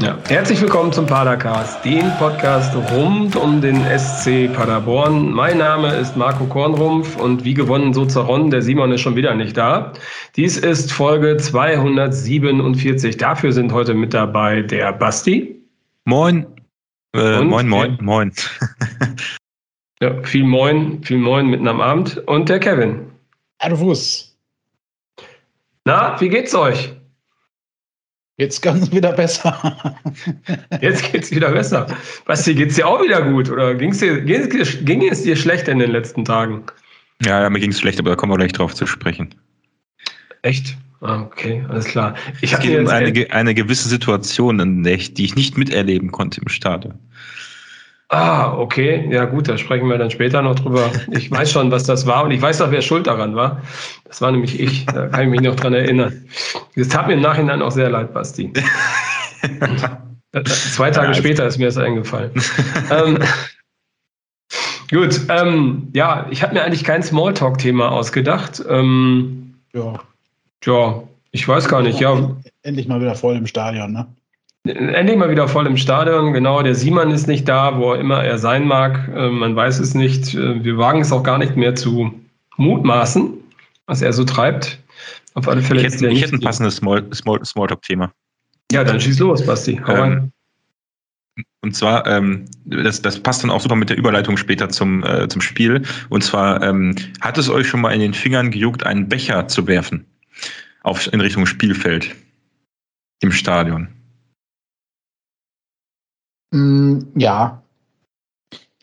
Ja. Herzlich willkommen zum Padercast, dem Podcast rund um den SC Paderborn. Mein Name ist Marco Kornrumpf und wie gewonnen so zerronnen, der Simon ist schon wieder nicht da. Dies ist Folge 247. Dafür sind heute mit dabei der Basti. Moin. Äh, moin, moin, moin. ja, viel Moin, viel Moin mitten am Abend. Und der Kevin. Servus. Na, wie geht's euch? Jetzt ganz wieder besser. Jetzt geht's wieder besser. Basti, geht's dir auch wieder gut? Oder ging's dir, ging es dir schlecht in den letzten Tagen? Ja, ja mir ging's schlecht, aber da kommen wir gleich drauf zu sprechen. Echt? Ah, okay, alles klar. Ich es geht um eine, eine gewisse Situation, in der ich, die ich nicht miterleben konnte im Stadion. Ah, okay. Ja, gut, da sprechen wir dann später noch drüber. Ich weiß schon, was das war und ich weiß auch, wer schuld daran war. Das war nämlich ich. Da kann ich mich noch dran erinnern. Das tat mir im Nachhinein auch sehr leid, Basti. Zwei Tage ja, später ist mir das eingefallen. ähm, gut, ähm, ja, ich habe mir eigentlich kein Smalltalk-Thema ausgedacht. Ähm, ja. Ja, ich weiß gar nicht, ja. Endlich mal wieder voll im Stadion, ne? Endlich mal wieder voll im Stadion. Genau, der Siemann ist nicht da, wo immer er sein mag. Ähm, man weiß es nicht. Äh, wir wagen es auch gar nicht mehr zu mutmaßen, was er so treibt. Auf alle Fälle. Ich hätte, ich hätte ein passendes Small, Small, Smalltalk-Thema. Ja, dann schieß los, Basti. Hau ähm, und zwar, ähm, das, das passt dann auch super mit der Überleitung später zum, äh, zum Spiel. Und zwar, ähm, hat es euch schon mal in den Fingern gejuckt, einen Becher zu werfen? Auf, in Richtung Spielfeld. Im Stadion. Mm, ja.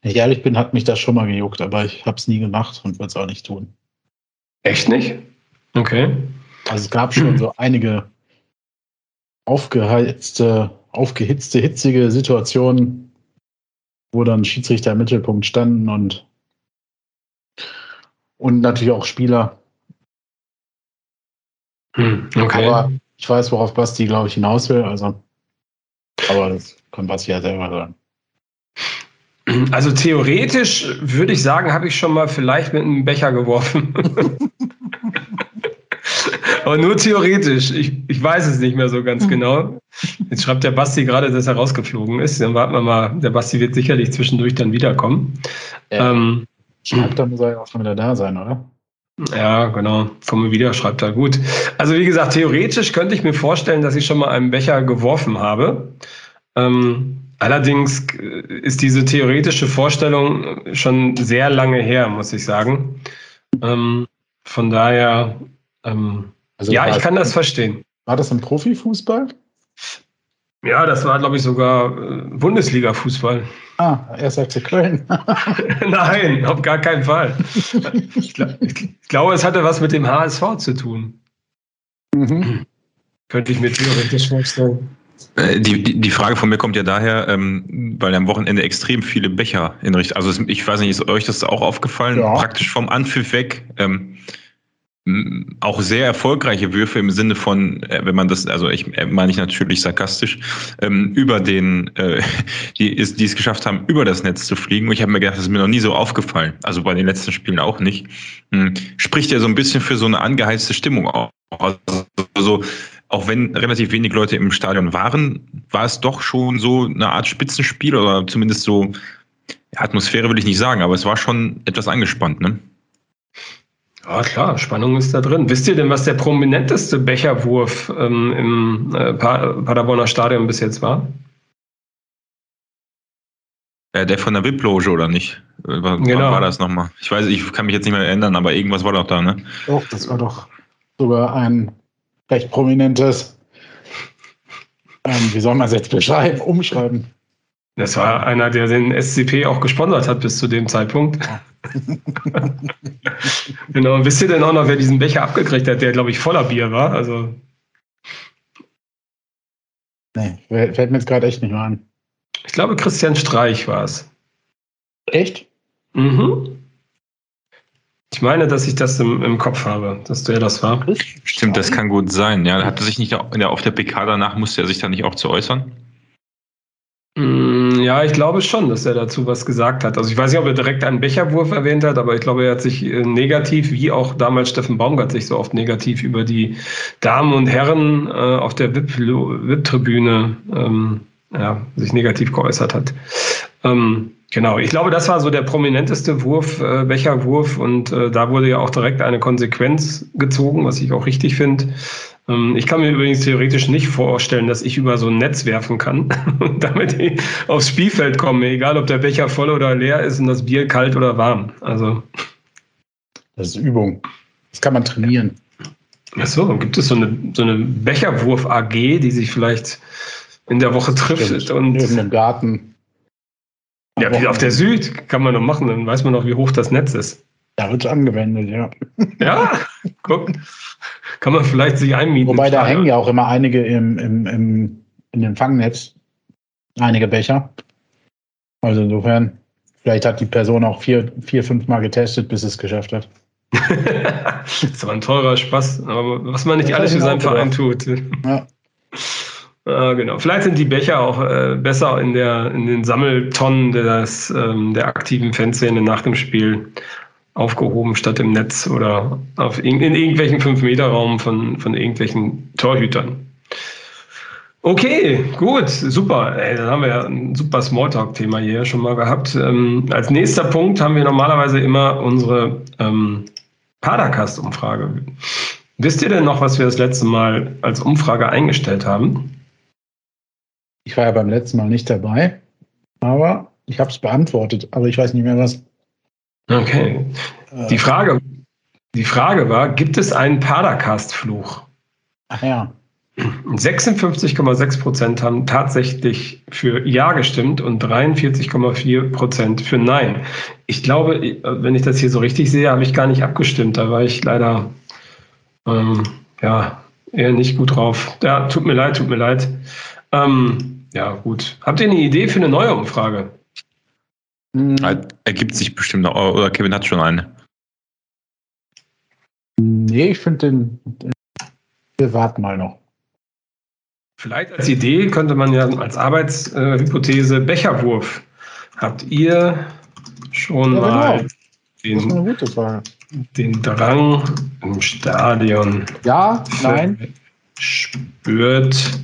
Wenn ich ehrlich bin, hat mich das schon mal gejuckt, aber ich habe es nie gemacht und würde es auch nicht tun. Echt nicht? Okay. Also es gab schon so einige aufgeheizte, aufgehitzte, hitzige Situationen, wo dann Schiedsrichter im Mittelpunkt standen und, und natürlich auch Spieler. Hm, okay. Aber ich weiß, worauf Basti, glaube ich, hinaus will. Also, aber das kann Basti ja selber sagen. Also theoretisch würde ich sagen, habe ich schon mal vielleicht mit einem Becher geworfen. Aber nur theoretisch. Ich, ich weiß es nicht mehr so ganz genau. Jetzt schreibt der Basti gerade, dass er rausgeflogen ist. Dann warten wir mal. Der Basti wird sicherlich zwischendurch dann wiederkommen. Ja. Ähm, schreibt, dann muss er ja auch schon wieder da sein, oder? Ja, genau. Komme wieder, schreibt er. Gut. Also wie gesagt, theoretisch könnte ich mir vorstellen, dass ich schon mal einen Becher geworfen habe. Ähm, allerdings ist diese theoretische Vorstellung schon sehr lange her, muss ich sagen. Ähm, von daher, ähm, also ja, ich kann das verstehen. War das im Profifußball? Ja, das war, glaube ich, sogar äh, Bundesliga-Fußball. Ah, er sagte Köln. Nein, auf gar keinen Fall. Ich, glaub, ich, glaube, es hatte was mit dem HSV zu tun. Mhm. Könnte ich mir theoretisch vorstellen. Äh, die, die, die Frage von mir kommt ja daher, ähm, weil am Wochenende extrem viele Becher in Richtung, also ich weiß nicht, ist euch das auch aufgefallen? Ja. Praktisch vom Anpfiff weg. Ähm, auch sehr erfolgreiche Würfe im Sinne von, äh, wenn man das, also ich äh, meine ich natürlich sarkastisch, ähm, über den, äh, die, ist, die es geschafft haben, über das Netz zu fliegen. Und ich habe mir gedacht, das ist mir noch nie so aufgefallen. Also bei den letzten Spielen auch nicht. Hm, spricht ja so ein bisschen für so eine angeheizte Stimmung auch. Also auch wenn relativ wenig Leute im Stadion waren, war es doch schon so eine Art Spitzenspiel oder zumindest so, Atmosphäre will ich nicht sagen, aber es war schon etwas angespannt, ne? Ja, klar, Spannung ist da drin. Wisst ihr denn, was der prominenteste Becherwurf ähm, im äh, Paderborner Stadion bis jetzt war? Äh, der von der VIP-Loge, oder nicht? Äh, was genau. war das nochmal? Ich weiß, ich kann mich jetzt nicht mehr erinnern, aber irgendwas war doch da, ne? Doch, das war doch sogar ein recht prominentes, ähm, wie soll man es jetzt beschreiben, umschreiben. Das war einer, der den SCP auch gesponsert hat bis zu dem Zeitpunkt. genau. Und wisst ihr denn auch noch, wer diesen Becher abgekriegt hat, der, glaube ich, voller Bier war? Also. Nee, fällt mir jetzt gerade echt nicht mehr an. Ich glaube, Christian Streich war es. Echt? Mhm. Ich meine, dass ich das im, im Kopf habe, dass der das war. Stimmt, das kann gut sein. Ja, hatte sich nicht auf der PK danach musste er sich da nicht auch zu äußern? Mm, Ja, ich glaube schon, dass er dazu was gesagt hat. Also ich weiß nicht, ob er direkt einen Becherwurf erwähnt hat, aber ich glaube, er hat sich äh, negativ, wie auch damals Steffen Baumgart sich so oft negativ über die Damen und Herren äh, auf der VIP-Tribüne ähm, ja, sich negativ geäußert hat. Ähm, genau, ich glaube, das war so der prominenteste Wurf, äh, Becherwurf und äh, da wurde ja auch direkt eine Konsequenz gezogen, was ich auch richtig finde. Ähm, ich kann mir übrigens theoretisch nicht vorstellen, dass ich über so ein Netz werfen kann und damit aufs Spielfeld komme, egal ob der Becher voll oder leer ist und das Bier kalt oder warm. Also. Das ist Übung. Das kann man trainieren. Achso, gibt es so eine, so eine Becherwurf-AG, die sich vielleicht in der Woche trifft Stimmt. und. Im Garten. Ja, wie auf der Süd kann man noch machen, dann weiß man noch, wie hoch das Netz ist. Da wird es angewendet, ja. Ja, guck. Kann man vielleicht sich einmieten. Wobei da hängen ja auch immer einige im, im, im, in dem Fangnetz. Einige Becher. Also insofern, vielleicht hat die Person auch vier, vier fünf Mal getestet, bis es geschafft hat. das ist aber ein teurer Spaß. Aber was man nicht das alles für seinen Verein tut. Ja. Ah, genau. Vielleicht sind die Becher auch äh, besser in, der, in den Sammeltonnen des, ähm, der aktiven Fanszene nach dem Spiel aufgehoben statt im Netz oder auf, in, in irgendwelchen 5-Meter-Raum von, von irgendwelchen Torhütern. Okay, gut, super. Ey, dann haben wir ja ein super Smalltalk-Thema hier schon mal gehabt. Ähm, als nächster Punkt haben wir normalerweise immer unsere ähm, Padercast-Umfrage. Wisst ihr denn noch, was wir das letzte Mal als Umfrage eingestellt haben? Ich war ja beim letzten Mal nicht dabei, aber ich habe es beantwortet, aber ich weiß nicht mehr was. Okay. Die Frage, die Frage war, gibt es einen Padercast-Fluch? Ach ja. 56,6 Prozent haben tatsächlich für Ja gestimmt und 43,4 Prozent für Nein. Ich glaube, wenn ich das hier so richtig sehe, habe ich gar nicht abgestimmt. Da war ich leider ähm, ja, eher nicht gut drauf. Ja, tut mir leid, tut mir leid. Ähm, ja, gut. Habt ihr eine Idee für eine neue Umfrage? Mhm. Ergibt sich bestimmt noch, oder Kevin hat schon eine. Nee, ich finde den, den. Wir warten mal noch. Vielleicht als Idee könnte man ja als Arbeitshypothese Becherwurf. Habt ihr schon ja, mal genau. den, den, Drang im Stadion? Ja, nein. Spürt.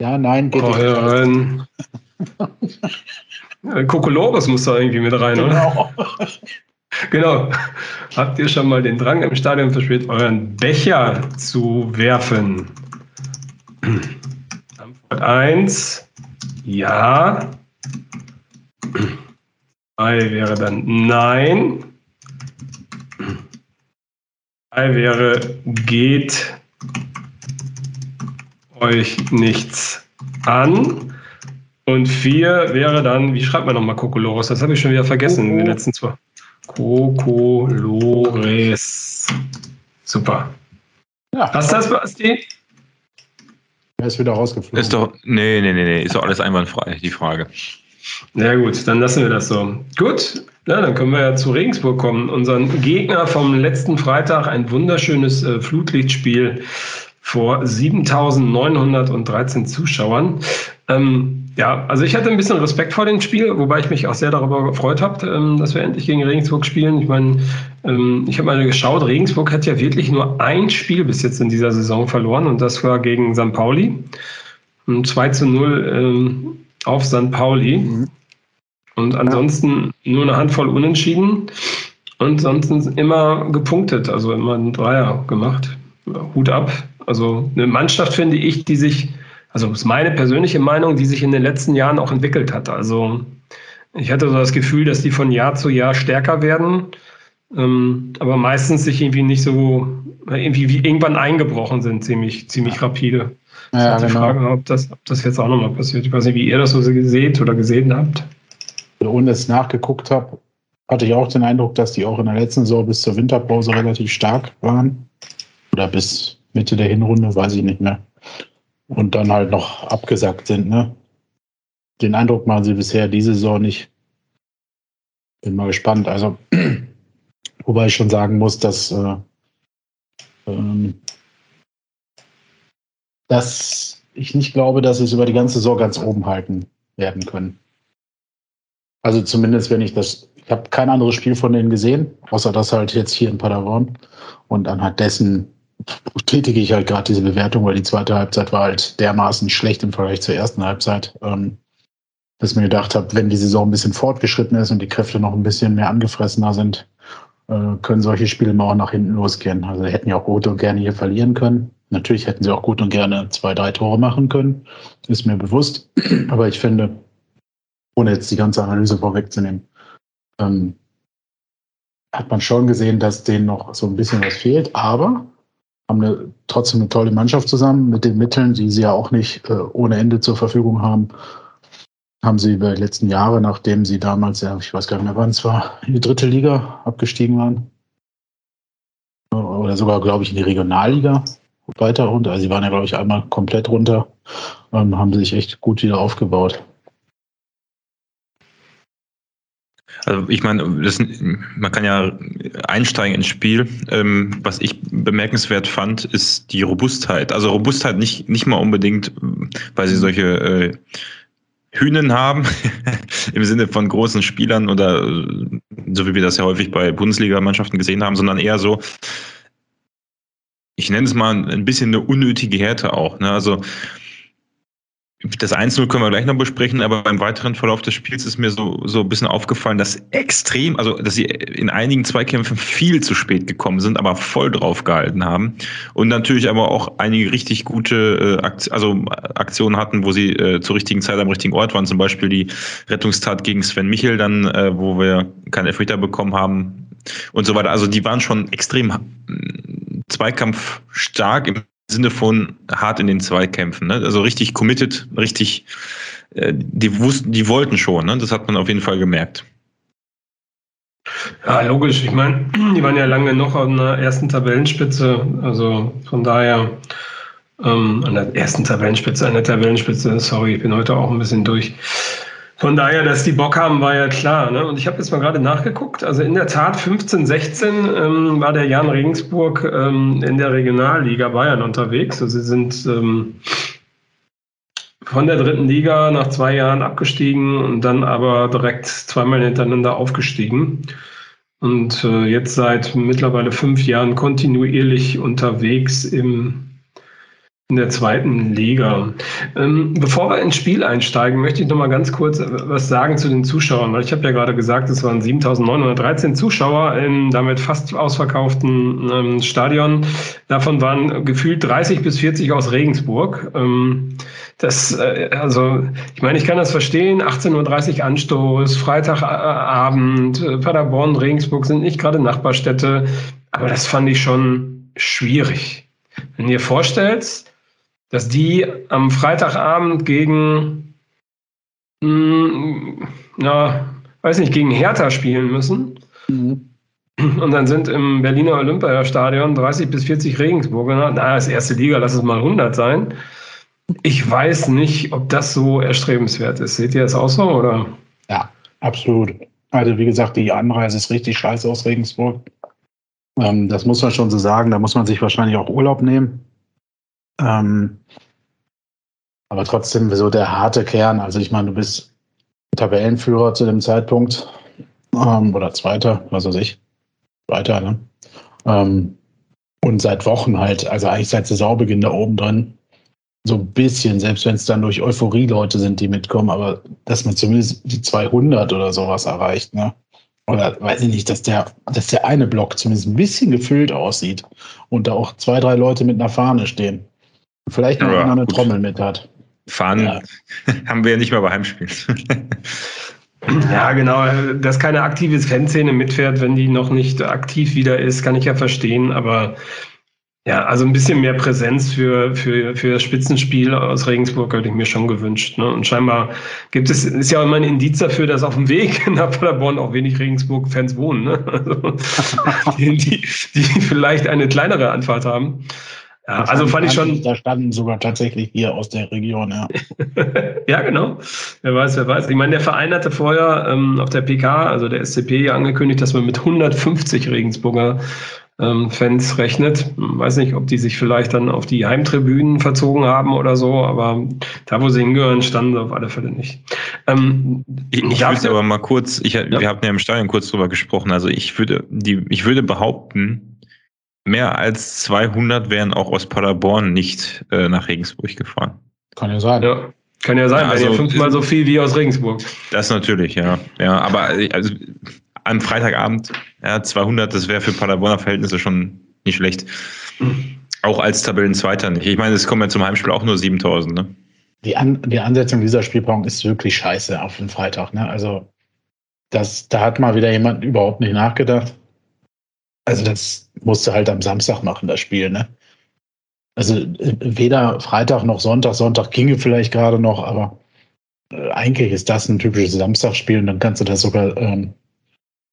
Ja, nein, geht euren Kokolores muss da irgendwie mit rein, genau. oder? genau. Habt ihr schon mal den Drang im Stadion verspürt, euren Becher zu werfen? Antwort 1, ja. 2 wäre dann nein. 3 wäre geht euch nichts an. Und vier wäre dann, wie schreibt man nochmal Kokolores? Das habe ich schon wieder vergessen Koko. in den letzten zwei. Kokolores. Super. Ja. Hast du das, Basti? Er ist wieder rausgeflogen. Ist doch, nee, nee, nee, nee, ist doch alles einwandfrei, die Frage. Na gut, dann lassen wir das so. Gut, ja, dann können wir ja zu Regensburg kommen. Unseren Gegner vom letzten Freitag, ein wunderschönes äh, Flutlichtspiel vor 7913 Zuschauern. Ähm, ja, also ich hatte ein bisschen Respekt vor dem Spiel, wobei ich mich auch sehr darüber gefreut habe, ähm, dass wir endlich gegen Regensburg spielen. Ich meine, ähm, ich habe mal geschaut, Regensburg hat ja wirklich nur ein Spiel bis jetzt in dieser Saison verloren und das war gegen St. Pauli. 2 zu 0 ähm, auf St. Pauli. Mhm. Und ansonsten nur eine Handvoll Unentschieden und sonst immer gepunktet, also immer einen Dreier gemacht. Hut ab. Also eine Mannschaft, finde ich, die sich also das ist meine persönliche Meinung, die sich in den letzten Jahren auch entwickelt hat. Also ich hatte so das Gefühl, dass die von Jahr zu Jahr stärker werden, ähm, aber meistens sich irgendwie nicht so, irgendwie wie irgendwann eingebrochen sind, ziemlich, ziemlich rapide. Ja, das ist die genau. Frage, ob das, ob das jetzt auch nochmal passiert. Ich weiß nicht, wie ihr das so seht oder gesehen habt. Ohne es nachgeguckt habe, hatte ich auch den Eindruck, dass die auch in der letzten Saison bis zur Winterpause relativ stark waren. Oder bis Mitte der Hinrunde, weiß ich nicht mehr und dann halt noch abgesagt sind. Ne? Den Eindruck machen sie bisher diese Saison nicht. Bin mal gespannt. Also, wobei ich schon sagen muss, dass, äh, ähm, dass ich nicht glaube, dass sie es über die ganze Saison ganz oben halten werden können. Also zumindest, wenn ich das, ich habe kein anderes Spiel von denen gesehen, außer das halt jetzt hier in Paderborn. Und anhand dessen tätige ich halt gerade diese Bewertung, weil die zweite Halbzeit war halt dermaßen schlecht im Vergleich zur ersten Halbzeit, ähm, dass ich mir gedacht habe, wenn die Saison ein bisschen fortgeschritten ist und die Kräfte noch ein bisschen mehr angefressener sind, äh, können solche Spiele mal auch nach hinten losgehen. Also hätten ja auch gut und gerne hier verlieren können. Natürlich hätten sie auch gut und gerne zwei, drei Tore machen können, ist mir bewusst. Aber ich finde, ohne jetzt die ganze Analyse vorwegzunehmen, ähm, hat man schon gesehen, dass denen noch so ein bisschen was fehlt. Aber haben eine, trotzdem eine tolle Mannschaft zusammen mit den Mitteln, die sie ja auch nicht äh, ohne Ende zur Verfügung haben. Haben sie über die letzten Jahre, nachdem sie damals, ja, ich weiß gar nicht mehr wann es war, in die dritte Liga abgestiegen waren, oder sogar, glaube ich, in die Regionalliga weiter runter. Also sie waren ja, glaube ich, einmal komplett runter, ähm, haben sie sich echt gut wieder aufgebaut. Also ich meine, das, man kann ja einsteigen ins Spiel. Ähm, was ich bemerkenswert fand, ist die Robustheit. Also Robustheit nicht, nicht mal unbedingt, weil sie solche äh, Hühnen haben, im Sinne von großen Spielern oder so wie wir das ja häufig bei Bundesligamannschaften gesehen haben, sondern eher so, ich nenne es mal ein bisschen eine unnötige Härte auch. Ne? Also das 1-0 können wir gleich noch besprechen, aber beim weiteren Verlauf des Spiels ist mir so, so ein bisschen aufgefallen, dass extrem, also dass sie in einigen Zweikämpfen viel zu spät gekommen sind, aber voll drauf gehalten haben. Und natürlich aber auch einige richtig gute äh, also Aktionen hatten, wo sie äh, zur richtigen Zeit am richtigen Ort waren. Zum Beispiel die Rettungstat gegen Sven Michel, dann, äh, wo wir keinen Elfmeter bekommen haben und so weiter. Also die waren schon extrem Zweikampf stark im Sinne von hart in den Zweikämpfen. Ne? Also richtig committed, richtig, äh, die wussten, die wollten schon. Ne? Das hat man auf jeden Fall gemerkt. Ja, logisch. Ich meine, die waren ja lange noch an der ersten Tabellenspitze. Also von daher ähm, an der ersten Tabellenspitze, an der Tabellenspitze, sorry, ich bin heute auch ein bisschen durch. Von daher, dass die Bock haben, war ja klar. Ne? Und ich habe jetzt mal gerade nachgeguckt. Also in der Tat 15, 16 ähm, war der Jan Regensburg ähm, in der Regionalliga Bayern unterwegs. Also sie sind ähm, von der dritten Liga nach zwei Jahren abgestiegen und dann aber direkt zweimal hintereinander aufgestiegen. Und äh, jetzt seit mittlerweile fünf Jahren kontinuierlich unterwegs im in der zweiten Liga. Ähm, bevor wir ins Spiel einsteigen, möchte ich noch mal ganz kurz was sagen zu den Zuschauern, weil ich habe ja gerade gesagt, es waren 7.913 Zuschauer im damit fast ausverkauften ähm, Stadion. Davon waren gefühlt 30 bis 40 aus Regensburg. Ähm, das, äh, also, ich meine, ich kann das verstehen. 18.30 Uhr Anstoß, Freitagabend, äh, Paderborn, Regensburg sind nicht gerade Nachbarstädte, aber das fand ich schon schwierig. Wenn ihr vorstellt, dass die am Freitagabend gegen, mh, hm, na, weiß nicht, gegen Hertha spielen müssen. Mhm. Und dann sind im Berliner Olympiastadion 30 bis 40 Regensburger. Na, das erste Liga, lass es mal 100 sein. Ich weiß nicht, ob das so erstrebenswert ist. Seht ihr das auch so, oder? Ja, absolut. Also, wie gesagt, die Anreise ist richtig scheiße aus Regensburg. Ähm, das muss man schon so sagen. Da muss man sich wahrscheinlich auch Urlaub nehmen. Ähm, aber trotzdem so der harte Kern. Also ich meine, du bist Tabellenführer zu dem Zeitpunkt ähm, oder Zweiter, was weiß ich. Zweiter, ne? Ähm, und seit Wochen halt, also eigentlich seit Saisonbeginn da oben drin, so ein bisschen, selbst wenn es dann durch Euphorie-Leute sind, die mitkommen, aber dass man zumindest die 200 oder sowas erreicht, ne? Oder weiß ich nicht, dass der, dass der eine Block zumindest ein bisschen gefüllt aussieht und da auch zwei, drei Leute mit einer Fahne stehen. Vielleicht noch ja, eine gut. Trommel mit hat. Fahren ja. haben wir ja nicht mehr bei Heimspielen. Ja, genau. Dass keine aktive Fanszene mitfährt, wenn die noch nicht aktiv wieder ist, kann ich ja verstehen. Aber ja, also ein bisschen mehr Präsenz für, für, für das Spitzenspiel aus Regensburg hätte ich mir schon gewünscht. Ne? Und scheinbar gibt es, ist ja immer ein Indiz dafür, dass auf dem Weg nach Paderborn auch wenig Regensburg-Fans wohnen. Ne? Also, die, die, die vielleicht eine kleinere Anfahrt haben. Ja, also fand ich schon. Da standen sogar tatsächlich hier aus der Region, ja. ja, genau. Wer weiß, wer weiß. Ich meine, der Verein hatte vorher ähm, auf der PK, also der SCP, ja angekündigt, dass man mit 150 Regensburger ähm, Fans rechnet. Weiß nicht, ob die sich vielleicht dann auf die Heimtribünen verzogen haben oder so, aber da, wo sie hingehören, standen sie auf alle Fälle nicht. Ähm, ich ich würde aber mal kurz, ich, ja. wir haben ja im Stadion kurz drüber gesprochen, also ich würde, die, ich würde behaupten, mehr als 200 wären auch aus Paderborn nicht äh, nach Regensburg gefahren. Kann ja sein. Ja. Kann ja sein, ja, also, fünfmal so viel wie aus Regensburg. Das natürlich, ja. Ja, aber also, an Freitagabend, ja, 200, das wäre für Paderborner Verhältnisse schon nicht schlecht. Mhm. Auch als Tabellenzweiter nicht. Ich meine, es kommen ja zum Heimspiel auch nur 7000, ne? Die, An die Ansetzung dieser Spielplanung ist wirklich scheiße auf den Freitag, ne? Also, das, da hat mal wieder jemand überhaupt nicht nachgedacht. Also, das musste halt am Samstag machen, das Spiel, ne? Also weder Freitag noch Sonntag. Sonntag ginge vielleicht gerade noch, aber äh, eigentlich ist das ein typisches Samstagspiel und dann kannst du das sogar ähm,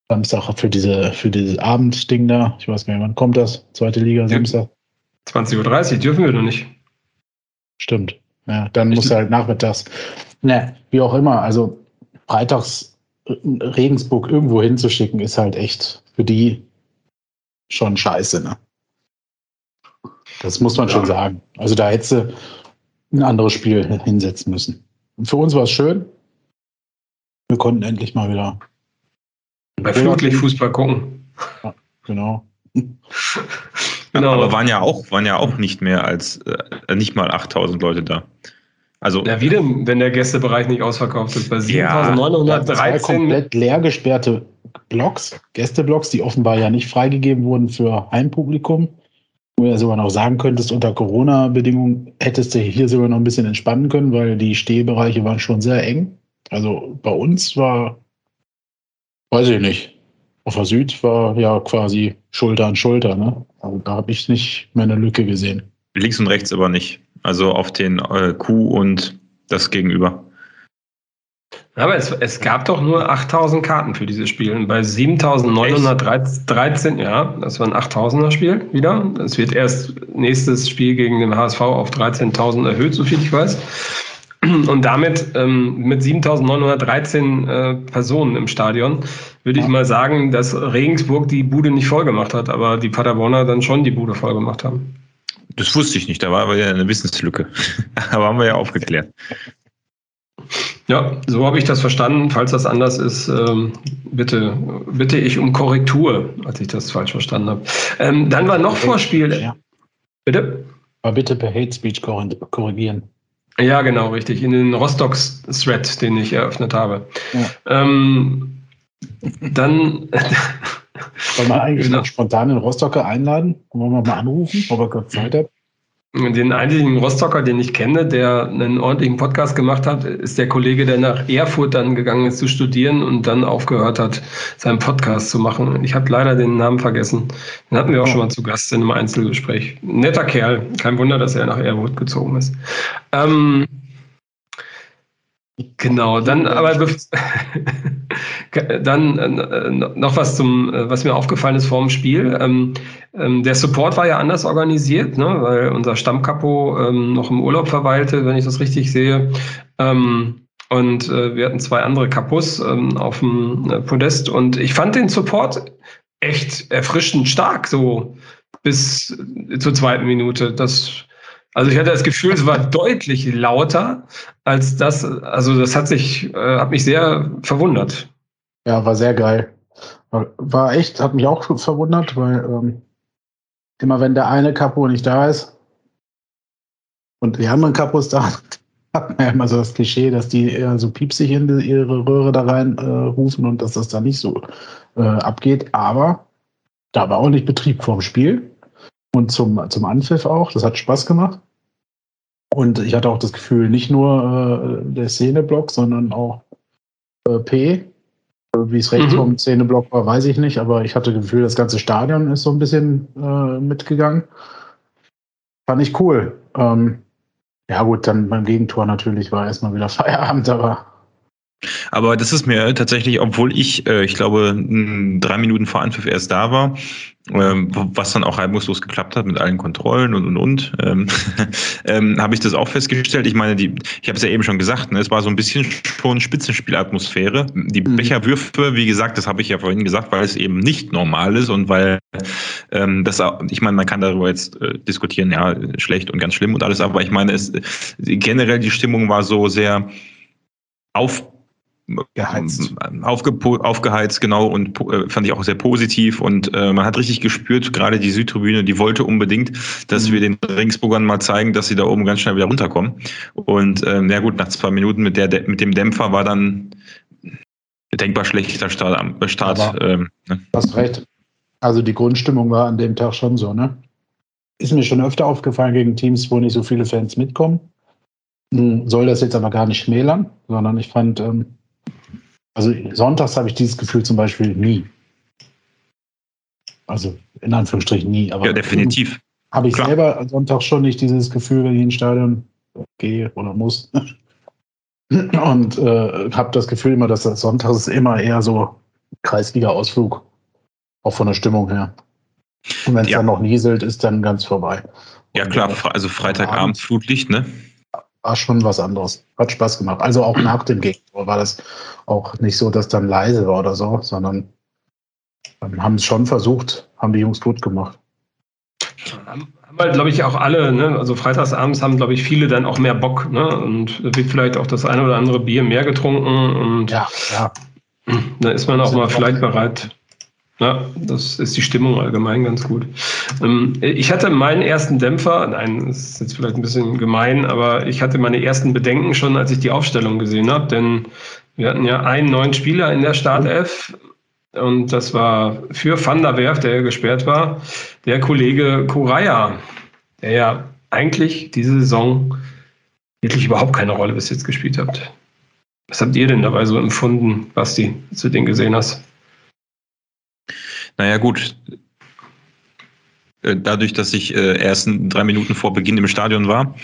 Samstag für diese für dieses Abendding da. Ich weiß gar nicht, wann kommt das? Zweite Liga Samstag. 20.30 Uhr dürfen wir noch nicht. Stimmt. Ja, dann muss er halt nachmittags. Ne, wie auch immer. Also freitags äh, Regensburg irgendwo hinzuschicken, ist halt echt für die schon scheiße, ne? Das muss man ja. schon sagen. Also da hättest du ein anderes Spiel hinsetzen müssen. Und für uns war es schön. Wir konnten endlich mal wieder bei Flutlicht Fußball gucken. Ja, genau. genau. Aber waren ja auch, waren ja auch nicht mehr als äh, nicht mal 8000 Leute da. Also, ja, wie denn, wenn der Gästebereich nicht ausverkauft ist? Bei 7913. Ja, komplett leer gesperrte Blocks, Gästeblocks, die offenbar ja nicht freigegeben wurden für Heimpublikum wo du ja sogar noch sagen könntest, unter Corona-Bedingungen hättest du hier sogar noch ein bisschen entspannen können, weil die Stehbereiche waren schon sehr eng. Also bei uns war, weiß ich nicht, auf der Süd war ja quasi Schulter an Schulter. Ne? Also da habe ich nicht mehr eine Lücke gesehen. Links und rechts aber nicht. Also auf den äh, Q und das Gegenüber. Aber es, es gab doch nur 8000 Karten für dieses Spiel. Und bei 7913, ja, das war ein 8000er Spiel wieder. Es wird erst nächstes Spiel gegen den HSV auf 13.000 erhöht, soviel ich weiß. Und damit ähm, mit 7913 äh, Personen im Stadion würde ich mal sagen, dass Regensburg die Bude nicht voll gemacht hat, aber die Paderborner dann schon die Bude voll gemacht haben. Das wusste ich nicht, da war aber ja eine Wissenslücke. aber haben wir ja aufgeklärt. Ja, so habe ich das verstanden. Falls das anders ist, ähm, bitte, bitte ich um Korrektur, als ich das falsch verstanden habe. Ähm, dann war noch Vorspiel. Ja. Bitte? Aber bitte per Hate Speech korrigieren. Ja, genau, richtig. In den Rostock-Thread, den ich eröffnet habe. Ja. Ähm, dann. Wollen wir eigentlich genau. noch spontan den Rostocker einladen? Wollen wir mal anrufen, ob er kurz Zeit hat? Den einzigen Rostocker, den ich kenne, der einen ordentlichen Podcast gemacht hat, ist der Kollege, der nach Erfurt dann gegangen ist zu studieren und dann aufgehört hat, seinen Podcast zu machen. Ich habe leider den Namen vergessen. Den hatten wir auch schon mal zu Gast in einem Einzelgespräch. Netter Kerl. Kein Wunder, dass er nach Erfurt gezogen ist. Ähm, Genau, dann aber dann äh, noch was zum, äh, was mir aufgefallen ist vor dem Spiel. Ähm, ähm, der Support war ja anders organisiert, ne, weil unser Stammkapo ähm, noch im Urlaub verweilte, wenn ich das richtig sehe. Ähm, und äh, wir hatten zwei andere Kapos ähm, auf dem äh, Podest und ich fand den Support echt erfrischend stark, so bis zur zweiten Minute. Das also ich hatte das Gefühl, es war deutlich lauter als das. Also das hat sich, äh, hat mich sehr verwundert. Ja, war sehr geil. War echt, hat mich auch verwundert, weil ähm, immer wenn der eine Kapo nicht da ist und die anderen Kapos da, hat man ja immer so das Klischee, dass die eher so piepsig in ihre Röhre da rein äh, rufen und dass das da nicht so äh, abgeht. Aber da war auch nicht Betrieb vorm Spiel und zum, zum Anpfiff auch. Das hat Spaß gemacht. Und ich hatte auch das Gefühl, nicht nur äh, der Szeneblock, sondern auch äh, P. Wie es rechts mhm. vom Szeneblock war, weiß ich nicht, aber ich hatte das Gefühl, das ganze Stadion ist so ein bisschen äh, mitgegangen. Fand ich cool. Ähm, ja, gut, dann beim Gegentor natürlich war erstmal wieder Feierabend, aber Aber das ist mir tatsächlich, obwohl ich, äh, ich glaube, drei Minuten vor Anpfiff erst da war, ähm, was dann auch reibungslos geklappt hat mit allen Kontrollen und und und, ähm, ähm, habe ich das auch festgestellt. Ich meine, die, ich habe es ja eben schon gesagt, ne, es war so ein bisschen schon Spitzenspielatmosphäre. Die mhm. Becherwürfe, wie gesagt, das habe ich ja vorhin gesagt, weil es eben nicht normal ist und weil ähm, das, ich meine, man kann darüber jetzt äh, diskutieren, ja, schlecht und ganz schlimm und alles, aber ich meine, es generell die Stimmung war so sehr auf Geheizt. aufgeheizt, genau, und äh, fand ich auch sehr positiv. Und äh, man hat richtig gespürt, gerade die Südtribüne, die wollte unbedingt, dass mhm. wir den Regensburgern mal zeigen, dass sie da oben ganz schnell wieder runterkommen. Und ähm, ja gut, nach zwei Minuten mit, der, mit dem Dämpfer war dann denkbar schlechter Start. Äh, Start Aber, ähm, ne? Hast recht. Also die Grundstimmung war an dem Tag schon so, ne? Ist mir schon öfter aufgefallen gegen Teams, wo nicht so viele Fans mitkommen. Hm, soll das jetzt aber gar nicht schmälern, sondern ich fand, ähm, also sonntags habe ich dieses Gefühl zum Beispiel nie. Also in Anführungsstrichen nie. Aber ja, definitiv. Habe ich Klar. selber Sonntag schon nicht dieses Gefühl, wenn ich ins Stadion gehe oder muss. Und äh, habe das Gefühl immer, dass das Sonntag ist immer eher so Kreisliga-Ausflug. Auch von der Stimmung her. Und wenn es ja. dann noch nieselt, ist dann ganz vorbei. Ja, klar, also Freitagabend Flutlicht, ne? War schon was anderes. Hat Spaß gemacht. Also auch nach dem Gegentor war das auch nicht so, dass dann leise war oder so, sondern haben es schon versucht, haben die Jungs gut gemacht. Haben halt, glaube ich, auch alle, ne? also freitagsabends haben, glaube ich, viele dann auch mehr Bock ne? und wird vielleicht auch das eine oder andere Bier mehr getrunken und ja, ja. da ist man auch mal vielleicht bereit, ja, das ist die Stimmung allgemein ganz gut. Ähm, ich hatte meinen ersten Dämpfer, nein, das ist jetzt vielleicht ein bisschen gemein, aber ich hatte meine ersten Bedenken schon, als ich die Aufstellung gesehen habe, denn wir hatten ja einen neuen Spieler in der Startelf und das war für Van der Werf, der gesperrt war, der Kollege Kuraya, der ja eigentlich diese Saison wirklich überhaupt keine Rolle bis jetzt gespielt hat. Was habt ihr denn dabei so empfunden, Basti, als du den gesehen hast? Naja, gut. Äh, dadurch, dass ich äh, erst drei Minuten vor Beginn im Stadion war,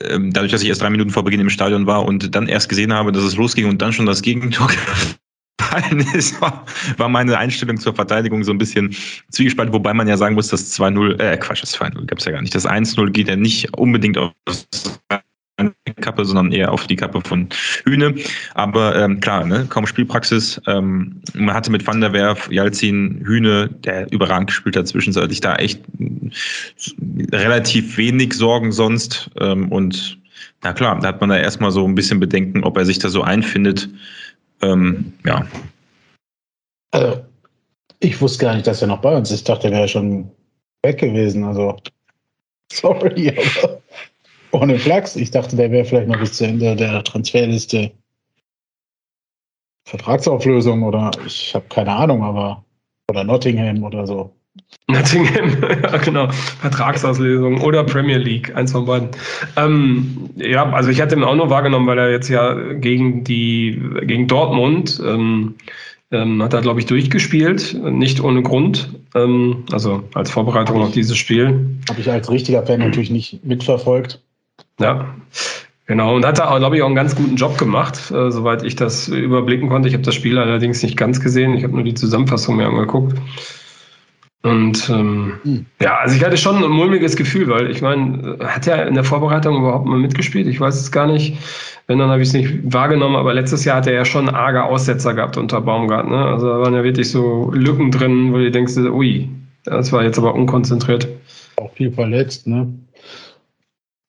ähm, dadurch, dass ich erst drei Minuten vor Beginn im Stadion war und dann erst gesehen habe, dass es losging und dann schon das Gegentor gefallen ist, war, meine Einstellung zur Verteidigung so ein bisschen zwiegespalten, wobei man ja sagen muss, das 2-0, äh, Quatsch, das 2-0 gab es ja gar nicht. Das 1-0 geht ja nicht unbedingt aus Kappe, sondern eher auf die Kappe von Hühne. Aber ähm, klar, ne, kaum Spielpraxis. Ähm, man hatte mit Van der Werf, Jalzin, Hühne, der überragend gespielt hat, zwischenzeitlich da echt relativ wenig Sorgen sonst. Ähm, und na klar, da hat man da erstmal so ein bisschen Bedenken, ob er sich da so einfindet. Ähm, ja. Also, ich wusste gar nicht, dass er noch bei uns ist. Ich dachte, er wäre schon weg gewesen. Also, sorry, aber ohne Flachs. Ich dachte, der wäre vielleicht noch bis zu Ende der Transferliste Vertragsauflösung oder ich habe keine Ahnung, aber oder Nottingham oder so. Nottingham, ja genau, Vertragsauslösung oder Premier League, eins von beiden. Ähm, ja, also ich hatte ihn auch nur wahrgenommen, weil er jetzt ja gegen die gegen Dortmund ähm, ähm, hat er, glaube ich, durchgespielt, nicht ohne Grund. Ähm, also als Vorbereitung auf dieses Spiel. Habe ich als richtiger Fan natürlich nicht mitverfolgt. Ja, genau. Und hat da, glaube ich, auch einen ganz guten Job gemacht, äh, soweit ich das überblicken konnte. Ich habe das Spiel allerdings nicht ganz gesehen. Ich habe nur die Zusammenfassung mir angeguckt. Und ähm, hm. ja, also ich hatte schon ein mulmiges Gefühl, weil ich meine, hat er in der Vorbereitung überhaupt mal mitgespielt? Ich weiß es gar nicht. Wenn, dann habe ich es nicht wahrgenommen, aber letztes Jahr hat er ja schon arge Aussetzer gehabt unter Baumgart. Ne? Also da waren ja wirklich so Lücken drin, wo du denkst, ui, das war jetzt aber unkonzentriert. Auch viel verletzt, ne?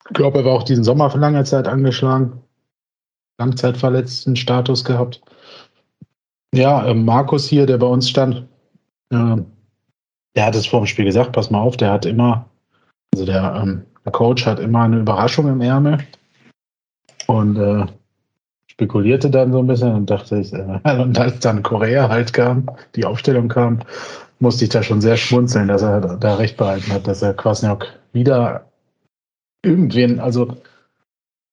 Ich glaube, er war auch diesen Sommer für lange Zeit angeschlagen. Langzeitverletzten Status gehabt. Ja, äh, Markus hier, der bei uns stand, äh, der hat es vor dem Spiel gesagt, pass mal auf, der hat immer, also der, ähm, der Coach hat immer eine Überraschung im Ärmel und äh, spekulierte dann so ein bisschen und dachte ich, äh, und als dann Korea halt kam, die Aufstellung kam, musste ich da schon sehr schmunzeln, dass er da recht behalten hat, dass er Kwasniok wieder irgendwen, also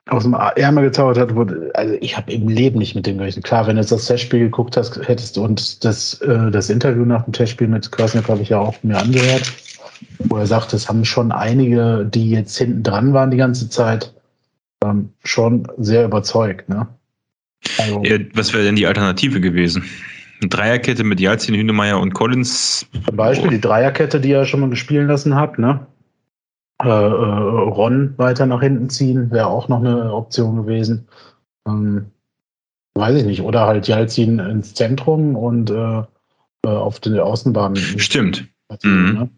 aus dem Ärmel gezaubert hat, wurde, also ich habe im Leben nicht mit dem gerechnet. Klar, wenn du das Testspiel geguckt hast, hättest du und das, äh, das Interview nach dem Testspiel mit Krasnick habe ich ja auch mir angehört, wo er sagt, es haben schon einige, die jetzt hinten dran waren die ganze Zeit, ähm, schon sehr überzeugt. Ne? Also, ja, was wäre denn die Alternative gewesen? Eine Dreierkette mit Jalzin, Hünemeyer und Collins? Zum Beispiel die Dreierkette, die er schon mal gespielt lassen hat, ne? Äh, äh, Ron weiter nach hinten ziehen, wäre auch noch eine Option gewesen. Ähm, weiß ich nicht. Oder halt Jalzin ins Zentrum und äh, äh auf den Außenbahn. Stimmt. Mhm. Ne?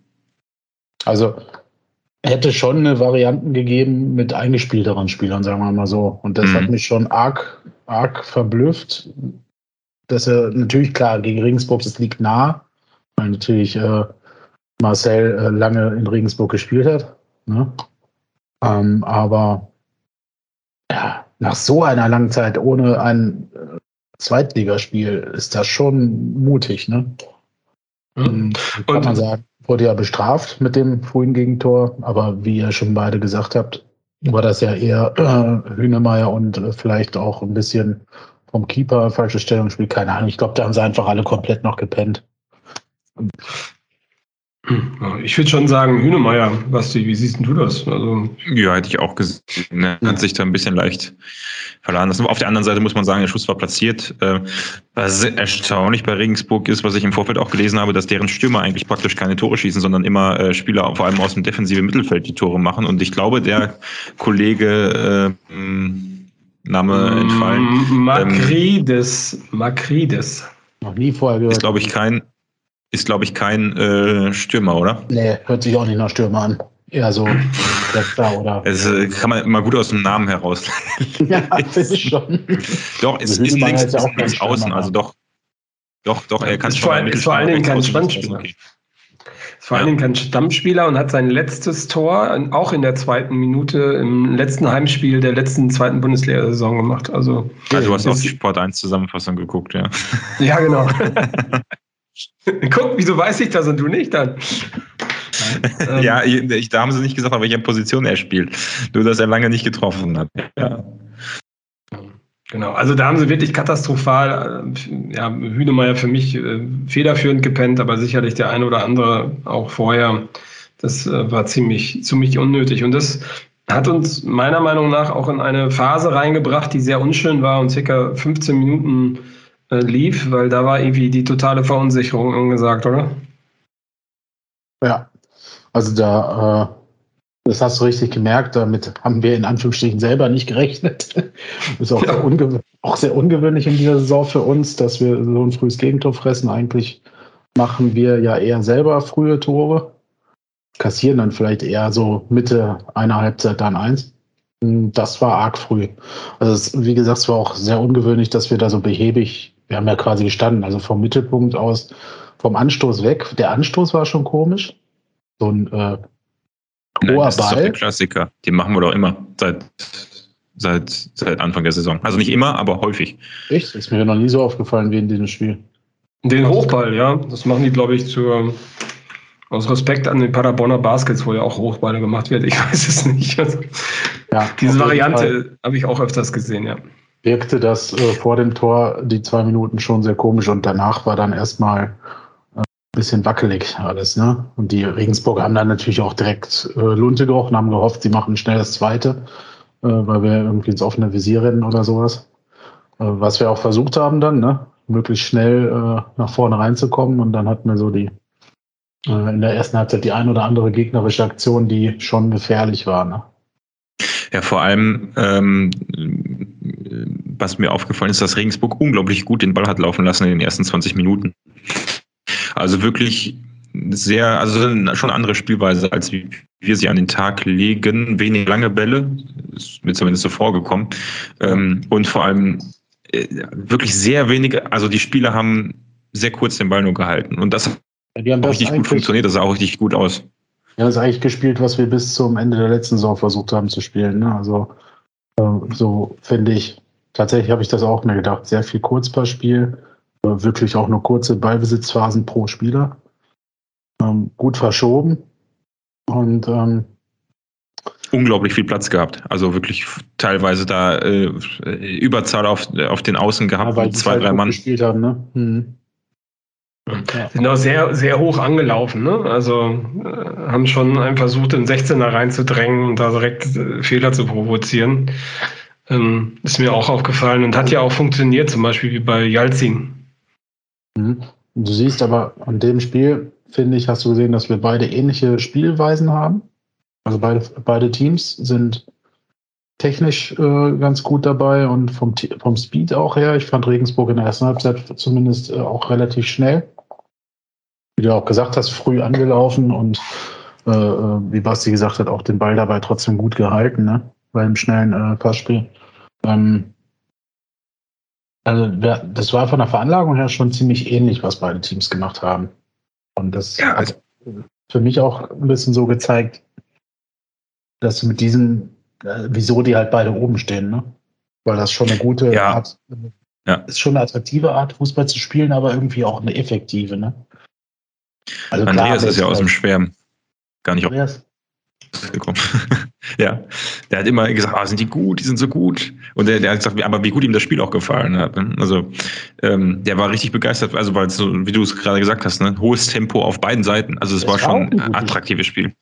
Also hätte schon eine Varianten gegeben mit eingespielteren Spielern, sagen wir mal so. Und das mhm. hat mich schon arg, arg verblüfft, dass er natürlich klar gegen Regensburg, das liegt nah, weil natürlich äh, Marcel äh, lange in Regensburg gespielt hat. Ne? Ähm, aber ja, nach so einer langen Zeit ohne ein äh, Zweitligaspiel ist das schon mutig. Ne? Mhm. Kann Und, man sagen wurde ja bestraft mit dem frühen Gegentor, aber wie ihr schon beide gesagt habt, war das ja eher äh, Hünemeyer und äh, vielleicht auch ein bisschen vom Keeper falsche Stellungsspiel, keine Ahnung. Ich glaube, da haben sie einfach alle komplett noch gepennt. Ich würde schon sagen, Hünemeyer, Basti, wie siehst du das? Also ja, hätte ich auch gesehen. Er hat sich da ein bisschen leicht verladen lassen. Auf der anderen Seite muss man sagen, der Schuss war platziert. Äh, was erstaunlich bei Regensburg ist, was ich im Vorfeld auch gelesen habe, dass deren Stürmer eigentlich praktisch keine Tore schießen, sondern immer äh, Spieler vor allem aus dem defensiven Mittelfeld die Tore machen. Und ich glaube, der Kollege äh, Name entfallen. Makrides. Ähm, Makrides. Noch nie vorher gehört. Ist, glaube ich, kein ist, glaube ich, kein äh, Stürmer, oder? Nee, hört sich auch nicht nach Stürmer an. Eher so Letzter oder. Es äh, kann man immer gut aus dem Namen heraus. ja, finde ich schon. Doch, es ist links, ist auch links außen, also doch. Doch, doch, er kann ist vor, ist vor allen Dingen kein Stammspieler. Okay. Ist vor allen Dingen kein Stammspieler und hat sein letztes Tor auch in der zweiten Minute im letzten Heimspiel der letzten zweiten Bundesliga-Saison gemacht. Also, also du hast auch die Sport 1 Zusammenfassung geguckt, ja. Ja, genau. Guck, wieso weiß ich das und du nicht dann? ja, ich, da haben sie nicht gesagt, auf welcher Position er spielt. Nur, dass er lange nicht getroffen hat. Ja. Genau, also da haben sie wirklich katastrophal, äh, ja, Hünemeyer für mich äh, federführend gepennt, aber sicherlich der eine oder andere auch vorher. Das äh, war ziemlich, ziemlich unnötig. Und das hat uns meiner Meinung nach auch in eine Phase reingebracht, die sehr unschön war und circa 15 Minuten äh, lief, weil da war irgendwie die totale Verunsicherung angesagt, oder? Ja, also da, äh, das hast du richtig gemerkt, damit haben wir in Anführungsstrichen selber nicht gerechnet. Das ist auch, ja. sehr auch, sehr ungewöhnlich in dieser Saison für uns, dass wir so ein frühes Gegentor fressen. Eigentlich machen wir ja eher selber frühe Tore, kassieren dann vielleicht eher so Mitte einer Halbzeit dann eins. Das war arg früh. Also es, wie gesagt, es war auch sehr ungewöhnlich, dass wir da so behäbig wir haben ja quasi gestanden, also vom Mittelpunkt aus, vom Anstoß weg. Der Anstoß war schon komisch. So ein äh, hoher Nein, das Ball. Ist doch der Klassiker. Die machen wir doch immer seit, seit, seit Anfang der Saison. Also nicht immer, aber häufig. Echt? Ist mir noch nie so aufgefallen wie in diesem Spiel. Den Hochball, ja. Das machen die, glaube ich, zur, aus Respekt an den Paderborner Baskets, wo ja auch Hochballe gemacht wird. Ich weiß es nicht. Also, ja, diese Variante habe ich auch öfters gesehen, ja wirkte das äh, vor dem Tor die zwei Minuten schon sehr komisch und danach war dann erstmal äh, ein bisschen wackelig alles. Ne? Und die Regensburger haben dann natürlich auch direkt äh, Lunte gerochen, haben gehofft, sie machen schnell das zweite, äh, weil wir irgendwie ins offene Visier rennen oder sowas. Äh, was wir auch versucht haben dann, ne? möglichst schnell nach vorne reinzukommen und dann hatten wir so die in der ersten Halbzeit die ein oder andere gegnerische Aktion, die schon gefährlich war. Ne? Ja, vor allem ähm, was mir aufgefallen ist, dass Regensburg unglaublich gut den Ball hat laufen lassen in den ersten 20 Minuten. Also wirklich sehr, also schon andere Spielweise, als wir sie an den Tag legen. Wenig lange Bälle, ist mir zumindest so vorgekommen. Ähm, und vor allem äh, wirklich sehr wenige, also die Spieler haben sehr kurz den Ball nur gehalten. Und das ja, hat richtig gut funktioniert, das sah auch richtig gut aus. Ja, das ist eigentlich gespielt, was wir bis zum Ende der letzten Saison versucht haben zu spielen. Ne? Also äh, so finde ich. Tatsächlich habe ich das auch mir gedacht. Sehr viel Kurzballspiel, äh, wirklich auch nur kurze Ballbesitzphasen pro Spieler. Ähm, gut verschoben und ähm, unglaublich viel Platz gehabt. Also wirklich teilweise da äh, Überzahl auf, auf den Außen gehabt, ja, weil zwei, halt drei Mann. Gespielt haben, ne? Hm. Ja. Sind auch sehr, sehr hoch angelaufen, ne? Also äh, haben schon versucht, den 16er reinzudrängen und da direkt äh, Fehler zu provozieren. Ähm, ist mir auch aufgefallen und hat ja auch funktioniert, zum Beispiel wie bei Jalzin. Mhm. Du siehst aber an dem Spiel, finde ich, hast du gesehen, dass wir beide ähnliche Spielweisen haben. Also beide, beide Teams sind technisch äh, ganz gut dabei und vom, vom Speed auch her. Ich fand Regensburg in der ersten Halbzeit zumindest äh, auch relativ schnell. Wie du auch gesagt hast, früh angelaufen und äh, äh wie Basti gesagt hat, auch den Ball dabei trotzdem gut gehalten, ne? Beim schnellen äh, Passspiel. Ähm, also das war von der Veranlagung her schon ziemlich ähnlich, was beide Teams gemacht haben. Und das ja, also hat für mich auch ein bisschen so gezeigt, dass mit diesen äh, wieso die halt beide oben stehen, ne? Weil das schon eine gute ja. Art, ja. ist schon eine attraktive Art, Fußball zu spielen, aber irgendwie auch eine effektive, ne? Also Andreas klar, ist ja aus dem Schwärmen. Gar nicht Andreas. gekommen. ja, der hat immer gesagt, ah, sind die gut, die sind so gut. Und der, der hat gesagt, aber wie gut ihm das Spiel auch gefallen hat. Ne? Also ähm, der war richtig begeistert, also weil es so, wie du es gerade gesagt hast, ne? hohes Tempo auf beiden Seiten. Also es war schon ein attraktives Spiel.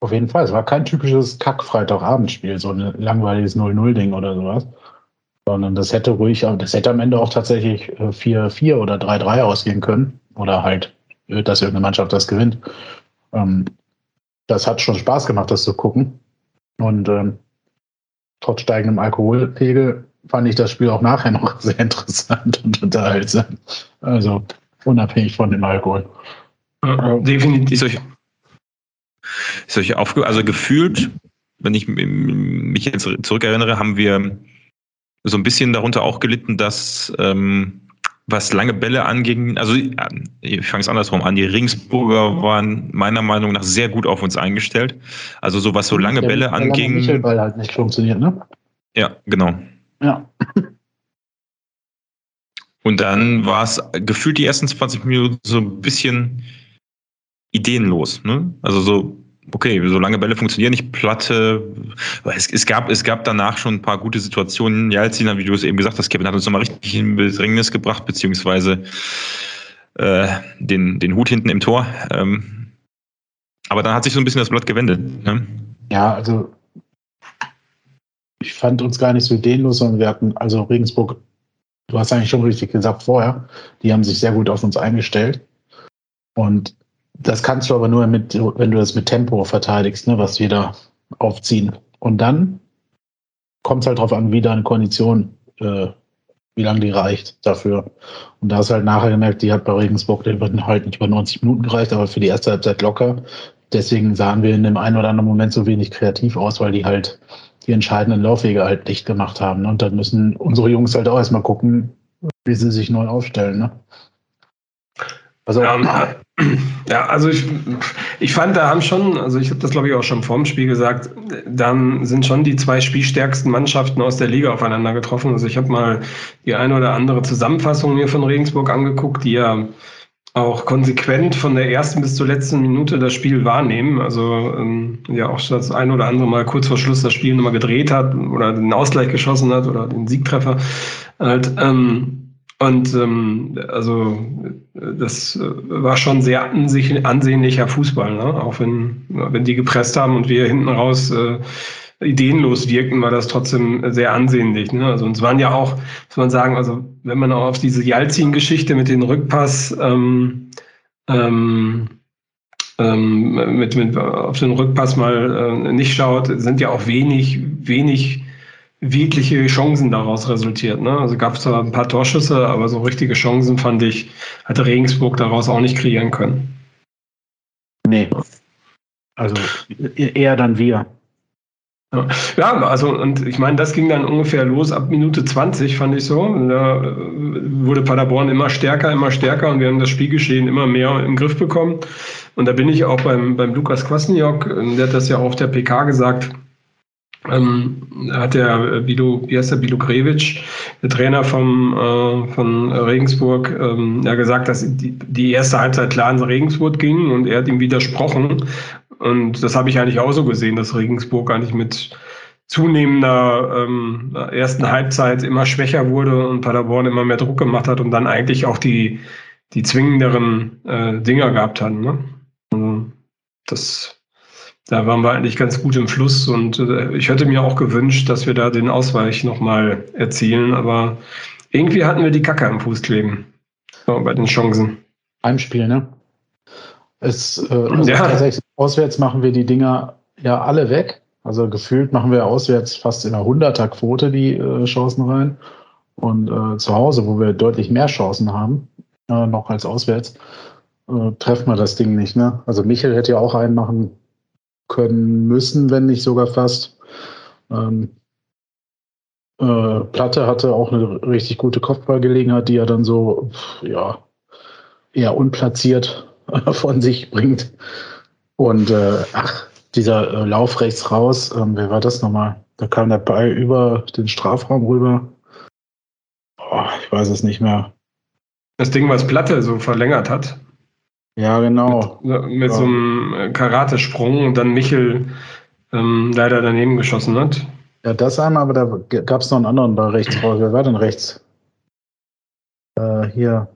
Auf jeden Fall. Es war kein typisches Kack-Freitagabendspiel, so ein langweiliges 0-0-Ding oder sowas. Sondern das hätte ruhig, das hätte am Ende auch tatsächlich 4-4 äh, oder 3-3 ausgehen können. Oder halt, äh, dass irgendeine Mannschaft das gewinnt. Ähm, das hat schon Spaß gemacht, das zu gucken. Und ähm, trotz steigendem Alkoholpegel fand ich das Spiel auch nachher noch sehr interessant und unterhaltsam. Also unabhängig von dem Alkohol. Ja, definitiv ist euch aufge also gefühlt, wenn ich mich jetzt zurückerinnere, haben wir so ein bisschen darunter auch gelitten, dass ähm, was lange Bälle anging, also ich fange es andersrum an, die Ringsburger waren meiner Meinung nach sehr gut auf uns eingestellt. Also so was so lange Bälle der anging. Der Ball halt nicht funktioniert, ne? Ja, genau. Ja. Und dann war es gefühlt die ersten 20 Minuten so ein bisschen ideenlos. Ne? Also so, okay, so lange Bälle funktionieren nicht, Platte. Es, es, gab, es gab danach schon ein paar gute Situationen. Jalzin, wie du es eben gesagt hast, Kevin hat uns nochmal richtig in Bedrängnis gebracht, beziehungsweise äh, den, den Hut hinten im Tor. Ähm, aber dann hat sich so ein bisschen das Blatt gewendet. Ne? Ja, also ich fand uns gar nicht so ideenlos, sondern wir hatten, also Regensburg, du hast eigentlich schon richtig gesagt vorher, die haben sich sehr gut auf uns eingestellt. Und das kannst du aber nur mit, wenn du das mit Tempo verteidigst, ne, was wir da aufziehen. Und dann kommt es halt darauf an, wie deine Kondition, äh, wie lange die reicht dafür. Und da hast du halt nachher gemerkt, die hat bei Regensburg den halt nicht über 90 Minuten gereicht, aber für die erste Halbzeit locker. Deswegen sahen wir in dem einen oder anderen Moment so wenig kreativ aus, weil die halt die entscheidenden Laufwege halt dicht gemacht haben. Und dann müssen unsere Jungs halt auch erstmal gucken, wie sie sich neu aufstellen. Ne? Also, ja, ja, also ich, ich fand, da haben schon, also ich habe das glaube ich auch schon vorm Spiel gesagt, dann sind schon die zwei spielstärksten Mannschaften aus der Liga aufeinander getroffen. Also ich habe mal die eine oder andere Zusammenfassung mir von Regensburg angeguckt, die ja auch konsequent von der ersten bis zur letzten Minute das Spiel wahrnehmen. Also ähm, ja auch das ein oder andere Mal kurz vor Schluss das Spiel nochmal gedreht hat oder den Ausgleich geschossen hat oder den Siegtreffer. Halt, ähm, und ähm, also das war schon sehr ansehnlicher Fußball, ne? auch wenn, wenn die gepresst haben und wir hinten raus äh, ideenlos wirkten, war das trotzdem sehr ansehnlich. Ne? Also uns waren ja auch, muss man sagen, also wenn man auch auf diese Jalzin-Geschichte mit dem Rückpass ähm, ähm, ähm, mit, mit auf den Rückpass mal äh, nicht schaut, sind ja auch wenig, wenig wirkliche Chancen daraus resultiert. Ne? Also gab es da ein paar Torschüsse, aber so richtige Chancen fand ich, hatte Regensburg daraus auch nicht kreieren können. Nee. Also eher dann wir. Ja, also und ich meine, das ging dann ungefähr los ab Minute 20, fand ich so. Da äh, wurde Paderborn immer stärker, immer stärker und wir haben das Spielgeschehen immer mehr im Griff bekommen. Und da bin ich auch beim, beim Lukas Kwasniok, der hat das ja auch auf der PK gesagt, ähm, hat der Bilo, wie heißt der, Bilo Grevich, der Trainer vom, äh, von Regensburg, ähm, ja gesagt, dass die, die erste Halbzeit klar in Regensburg ging und er hat ihm widersprochen. Und das habe ich eigentlich auch so gesehen, dass Regensburg eigentlich mit zunehmender ähm, ersten Halbzeit immer schwächer wurde und Paderborn immer mehr Druck gemacht hat und dann eigentlich auch die, die zwingenderen äh, Dinger gehabt hat. Ne? Also das da waren wir eigentlich ganz gut im Fluss und äh, ich hätte mir auch gewünscht, dass wir da den Ausweich nochmal erzielen, aber irgendwie hatten wir die Kacke am Fuß kleben so, bei den Chancen. Heimspiel, ne? Es, äh, also ja. tatsächlich auswärts machen wir die Dinger ja alle weg. Also gefühlt machen wir auswärts fast in einer 100er-Quote die äh, Chancen rein. Und äh, zu Hause, wo wir deutlich mehr Chancen haben, äh, noch als auswärts, äh, treffen wir das Ding nicht. Ne? Also Michel hätte ja auch einen machen können müssen, wenn nicht sogar fast. Ähm, äh, Platte hatte auch eine richtig gute Kopfballgelegenheit, die er dann so, ja, eher unplatziert von sich bringt. Und äh, ach, dieser äh, Lauf rechts raus, ähm, wer war das nochmal? Da kam der Ball über den Strafraum rüber. Oh, ich weiß es nicht mehr. Das Ding, was Platte so verlängert hat. Ja, genau. Mit, mit ja. so einem äh, Karatesprung und dann Michel ähm, leider daneben geschossen hat. Ja, das einmal, aber da gab es noch einen anderen Ball rechts. Wer war denn rechts? Äh, hier.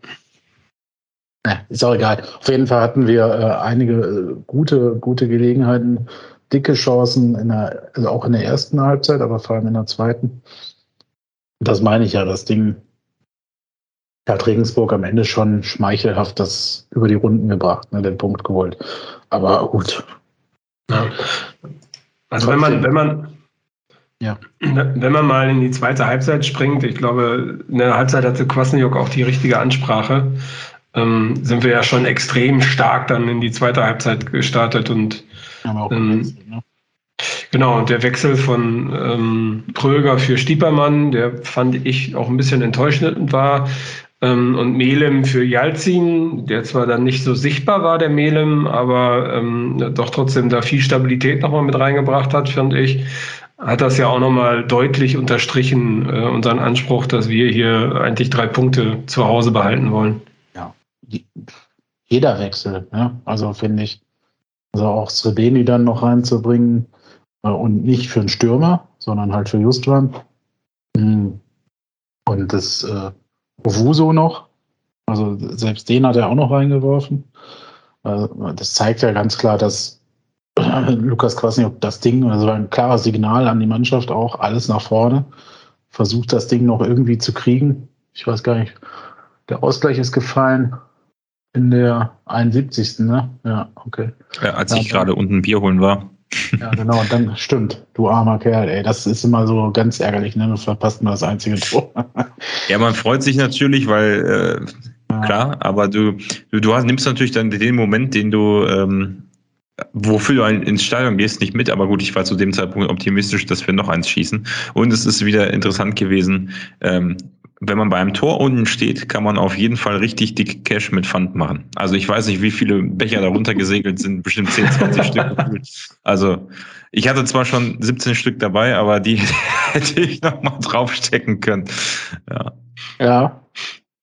Ja, ist auch egal. Auf jeden Fall hatten wir äh, einige äh, gute, gute Gelegenheiten, dicke Chancen, in der, also auch in der ersten Halbzeit, aber vor allem in der zweiten. Das meine ich ja, das Ding hat Regensburg am Ende schon schmeichelhaft das über die Runden gebracht, ne, den Punkt geholt. Aber gut. Ja. Also wenn man, wenn man, ja. Wenn man mal in die zweite Halbzeit springt, ich glaube, in der Halbzeit hatte Kwasniok auch die richtige Ansprache ähm, sind wir ja schon extrem stark dann in die zweite Halbzeit gestartet und ähm, ne? Genau, und der Wechsel von ähm, Pröger für Stiepermann, der fand ich auch ein bisschen enttäuschend war. Ähm, und Melem für Jalzin, der zwar dann nicht so sichtbar war, der Melem, aber ähm, doch trotzdem da viel Stabilität nochmal mit reingebracht hat, fand ich hat das ja auch nochmal deutlich unterstrichen, äh, unseren Anspruch, dass wir hier eigentlich drei Punkte zu Hause behalten wollen jeder Wechsel. Ne? Also finde ich, also auch Srebeni dann noch reinzubringen äh, und nicht für einen Stürmer, sondern halt für Justwan. Mhm. Und das äh, Ovuso noch, also selbst den hat er auch noch reingeworfen. Äh, das zeigt ja ganz klar, dass Lukas Kwasniok das Ding, also ein klares Signal an die Mannschaft auch, alles nach vorne, versucht das Ding noch irgendwie zu kriegen. Ich weiß gar nicht, der Ausgleich ist gefallen. In der 71. Ne? Ja, okay. Ja, als ja, ich gerade unten Bier holen war. Ja, genau, und dann stimmt, du armer Kerl, ey, das ist immer so ganz ärgerlich, ne? Du verpasst mal das einzige Tor. ja, man freut sich natürlich, weil äh, ja. klar, aber du, du, du hast, nimmst natürlich dann den Moment, den du ähm, wofür du ins Stadion gehst, nicht mit, aber gut, ich war zu dem Zeitpunkt optimistisch, dass wir noch eins schießen. Und es ist wieder interessant gewesen, ähm, wenn man beim Tor unten steht, kann man auf jeden Fall richtig dicke Cash mit Pfand machen. Also ich weiß nicht, wie viele Becher darunter gesegelt sind, bestimmt 10, 20 Stück. Also ich hatte zwar schon 17 Stück dabei, aber die hätte ich noch mal draufstecken können. Ja. ja,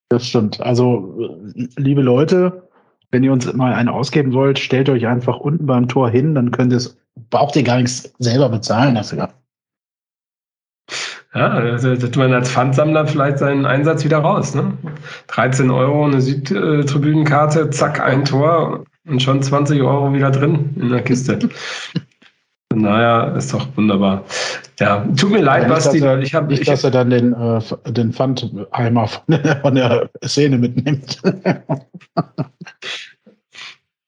das stimmt. Also liebe Leute, wenn ihr uns mal eine ausgeben wollt, stellt euch einfach unten beim Tor hin, dann könnt ihr es, braucht ihr gar nichts selber bezahlen dafür. Ja, also hat man als Pfandsammler vielleicht seinen Einsatz wieder raus. Ne? 13 Euro eine Südtribünenkarte, zack, ein Tor und schon 20 Euro wieder drin in der Kiste. naja, ist doch wunderbar. Ja, tut mir leid, Basti. ich habe nicht, ich, dass er dann den, äh, den Pfandeimer von der, von der Szene mitnimmt.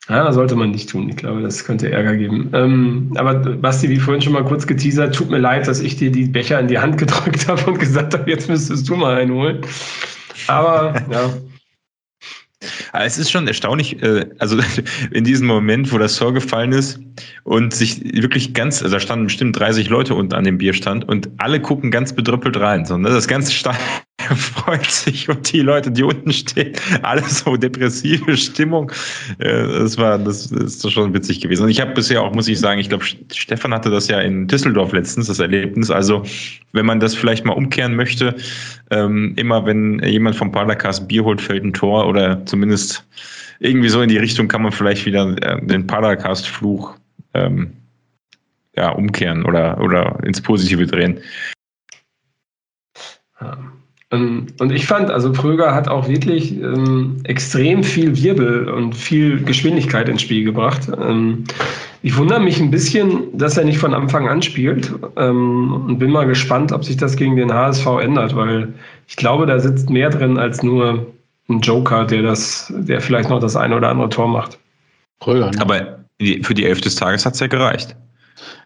Ja, sollte man nicht tun. Ich glaube, das könnte Ärger geben. Ähm, aber Basti, wie vorhin schon mal kurz geteasert, tut mir leid, dass ich dir die Becher in die Hand gedrückt habe und gesagt habe, jetzt müsstest du mal einen holen. Aber ja. Es ist schon erstaunlich, äh, also in diesem Moment, wo das Tor gefallen ist und sich wirklich ganz, also da standen bestimmt 30 Leute unten an dem Bierstand und alle gucken ganz bedrüppelt rein. So, ne? Das ganze Stadion freut sich und die Leute, die unten stehen, alles so depressive Stimmung. Äh, das war, das ist schon witzig gewesen. Und ich habe bisher auch, muss ich sagen, ich glaube, Stefan hatte das ja in Düsseldorf letztens, das Erlebnis. Also, wenn man das vielleicht mal umkehren möchte, ähm, immer wenn jemand vom Padercast Bier holt, fällt ein Tor oder zumindest irgendwie so in die Richtung kann man vielleicht wieder äh, den Padercast-Fluch ähm, ja, umkehren oder, oder ins Positive drehen. Ja. Ähm, und ich fand, also Pröger hat auch wirklich ähm, extrem viel Wirbel und viel Geschwindigkeit ins Spiel gebracht. Ähm, Ich wundere mich ein bisschen, dass er nicht von Anfang an spielt ähm, und bin mal gespannt, ob sich das gegen den HSV ändert, weil ich glaube, da sitzt mehr drin als nur ein Joker, der das, der vielleicht noch das eine oder andere Tor macht. Brüller, ne? Aber für die Elf des Tages hat es ja gereicht.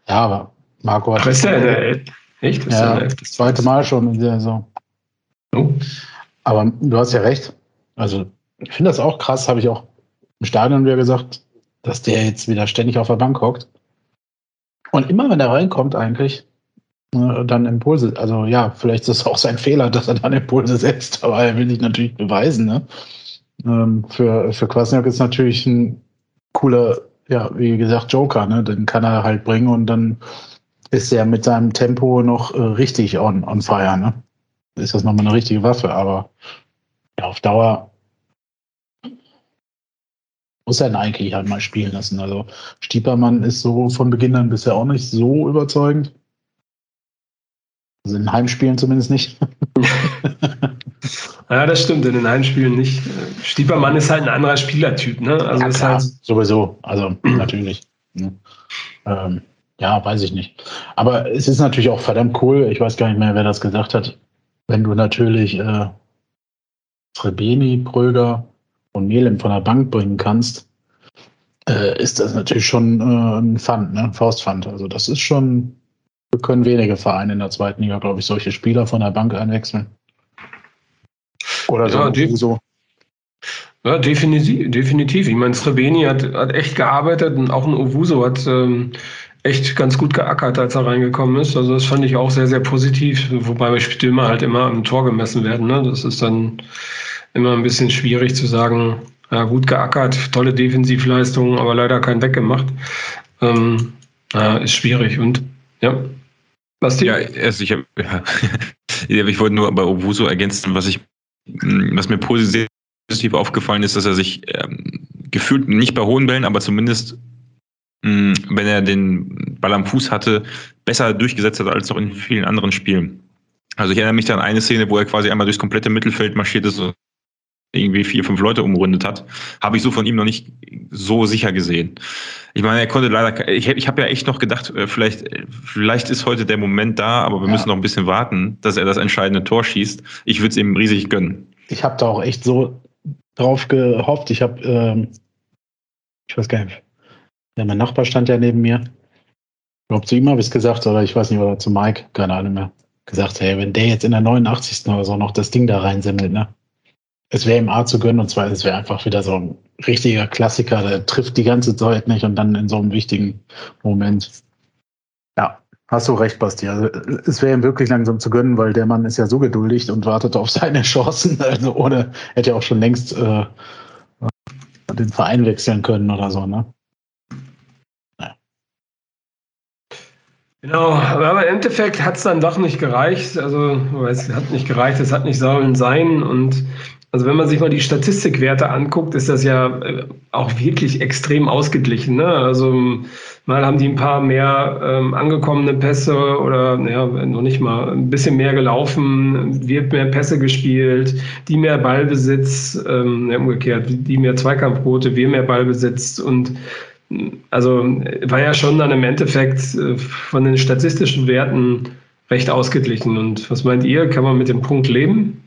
Ja, aber Marco hat. Ach, ist der in der Elf? Echt? Ist ja, das zweite Mal schon in der Saison. Aber du hast ja recht. Also, ich finde das auch krass, habe ich auch im Stadion wieder gesagt, dass der jetzt wieder ständig auf der Bank hockt. Und immer, wenn er reinkommt, eigentlich, äh, dann Impulse, also ja, vielleicht ist es auch sein Fehler, dass er dann Impulse setzt, aber er will sich natürlich beweisen. Ne? Ähm, für, für Kwasniak ist natürlich ein cooler, ja, wie gesagt, Joker, ne? Den kann er halt bringen und dann ist er mit seinem Tempo noch äh, richtig on, on fire, ne? Ist das nochmal eine richtige Waffe, aber ja, auf Dauer muss er ihn eigentlich halt mal spielen lassen. Also Stiepermann ist so von Beginn an bisher auch nicht so überzeugend. Also in Heimspielen zumindest nicht. ja, das stimmt, in den Heimspielen nicht. Stiepermann ist halt ein anderer Spielertyp, ne? Also ja, klar, halt sowieso. Also natürlich. Ne? Ähm, ja, weiß ich nicht. Aber es ist natürlich auch verdammt cool. Ich weiß gar nicht mehr, wer das gesagt hat. Wenn du natürlich äh, Srebeni, Pröger und Melem von der Bank bringen kannst, äh, ist das natürlich schon äh, ein Pfand, ne? Faustpfand. Also das ist schon, wir können wenige Vereine in der zweiten Liga, glaube ich, solche Spieler von der Bank einwechseln. Oder so. Ja, so. Ja, definitiv, definitiv. Ich meine, Srebeni hat, hat echt gearbeitet und auch ein Owuso hat ähm, echt ganz gut geackert, als er reingekommen ist. Also das fand ich auch sehr, sehr positiv, wobei bei Stürmer halt immer am Tor gemessen werden. Ne? Das ist dann immer ein bisschen schwierig zu sagen, ja, gut geackert, tolle Defensivleistung, aber leider kein weggemacht. Ähm, ja, ist schwierig. Und ja. Was die? Ja, also ich, hab, ja. ich wollte nur bei Owuso ergänzen, was ich, was mir positiv aufgefallen ist, dass er sich ähm, gefühlt nicht bei hohen Bällen, aber zumindest wenn er den Ball am Fuß hatte, besser durchgesetzt hat als noch in vielen anderen Spielen. Also ich erinnere mich an eine Szene, wo er quasi einmal durchs komplette Mittelfeld marschiert ist und irgendwie vier, fünf Leute umrundet hat, habe ich so von ihm noch nicht so sicher gesehen. Ich meine, er konnte leider, ich, ich habe ja echt noch gedacht, äh, vielleicht, vielleicht ist heute der Moment da, aber wir ja. müssen noch ein bisschen warten, dass er das entscheidende Tor schießt. Ich würde es ihm riesig gönnen. Ich habe da auch echt so drauf gehofft. Ich habe, ähm, ich weiß gar nicht, ja, mein Nachbar stand ja neben mir. Ich glaube, zu ihm habe ich es gesagt, oder ich weiß nicht, oder zu Mike, keine Ahnung mehr. Gesagt, hey, wenn der jetzt in der 89. oder so noch das Ding da reinsimmelt, ne? Es wäre ihm A zu gönnen und zwar, es wäre einfach wieder so ein richtiger Klassiker, der trifft die ganze Zeit nicht und dann in so einem wichtigen Moment. Ja, hast du recht, Basti. Also, es wäre ihm wirklich langsam zu gönnen, weil der Mann ist ja so geduldig und wartet auf seine Chancen. Also ohne, hätte ja auch schon längst äh, den Verein wechseln können oder so, ne? Genau, aber im Endeffekt hat es dann doch nicht gereicht. Also es hat nicht gereicht, es hat nicht sollen sein. Und also wenn man sich mal die Statistikwerte anguckt, ist das ja äh, auch wirklich extrem ausgeglichen. Ne? Also mal haben die ein paar mehr ähm, angekommene Pässe oder ja, noch nicht mal ein bisschen mehr gelaufen, wird mehr Pässe gespielt, die mehr Ballbesitz, ähm, umgekehrt, die mehr Zweikampfquote, wir mehr Ballbesitz und also war ja schon dann im Endeffekt äh, von den statistischen Werten recht ausgeglichen. Und was meint ihr? Kann man mit dem Punkt leben?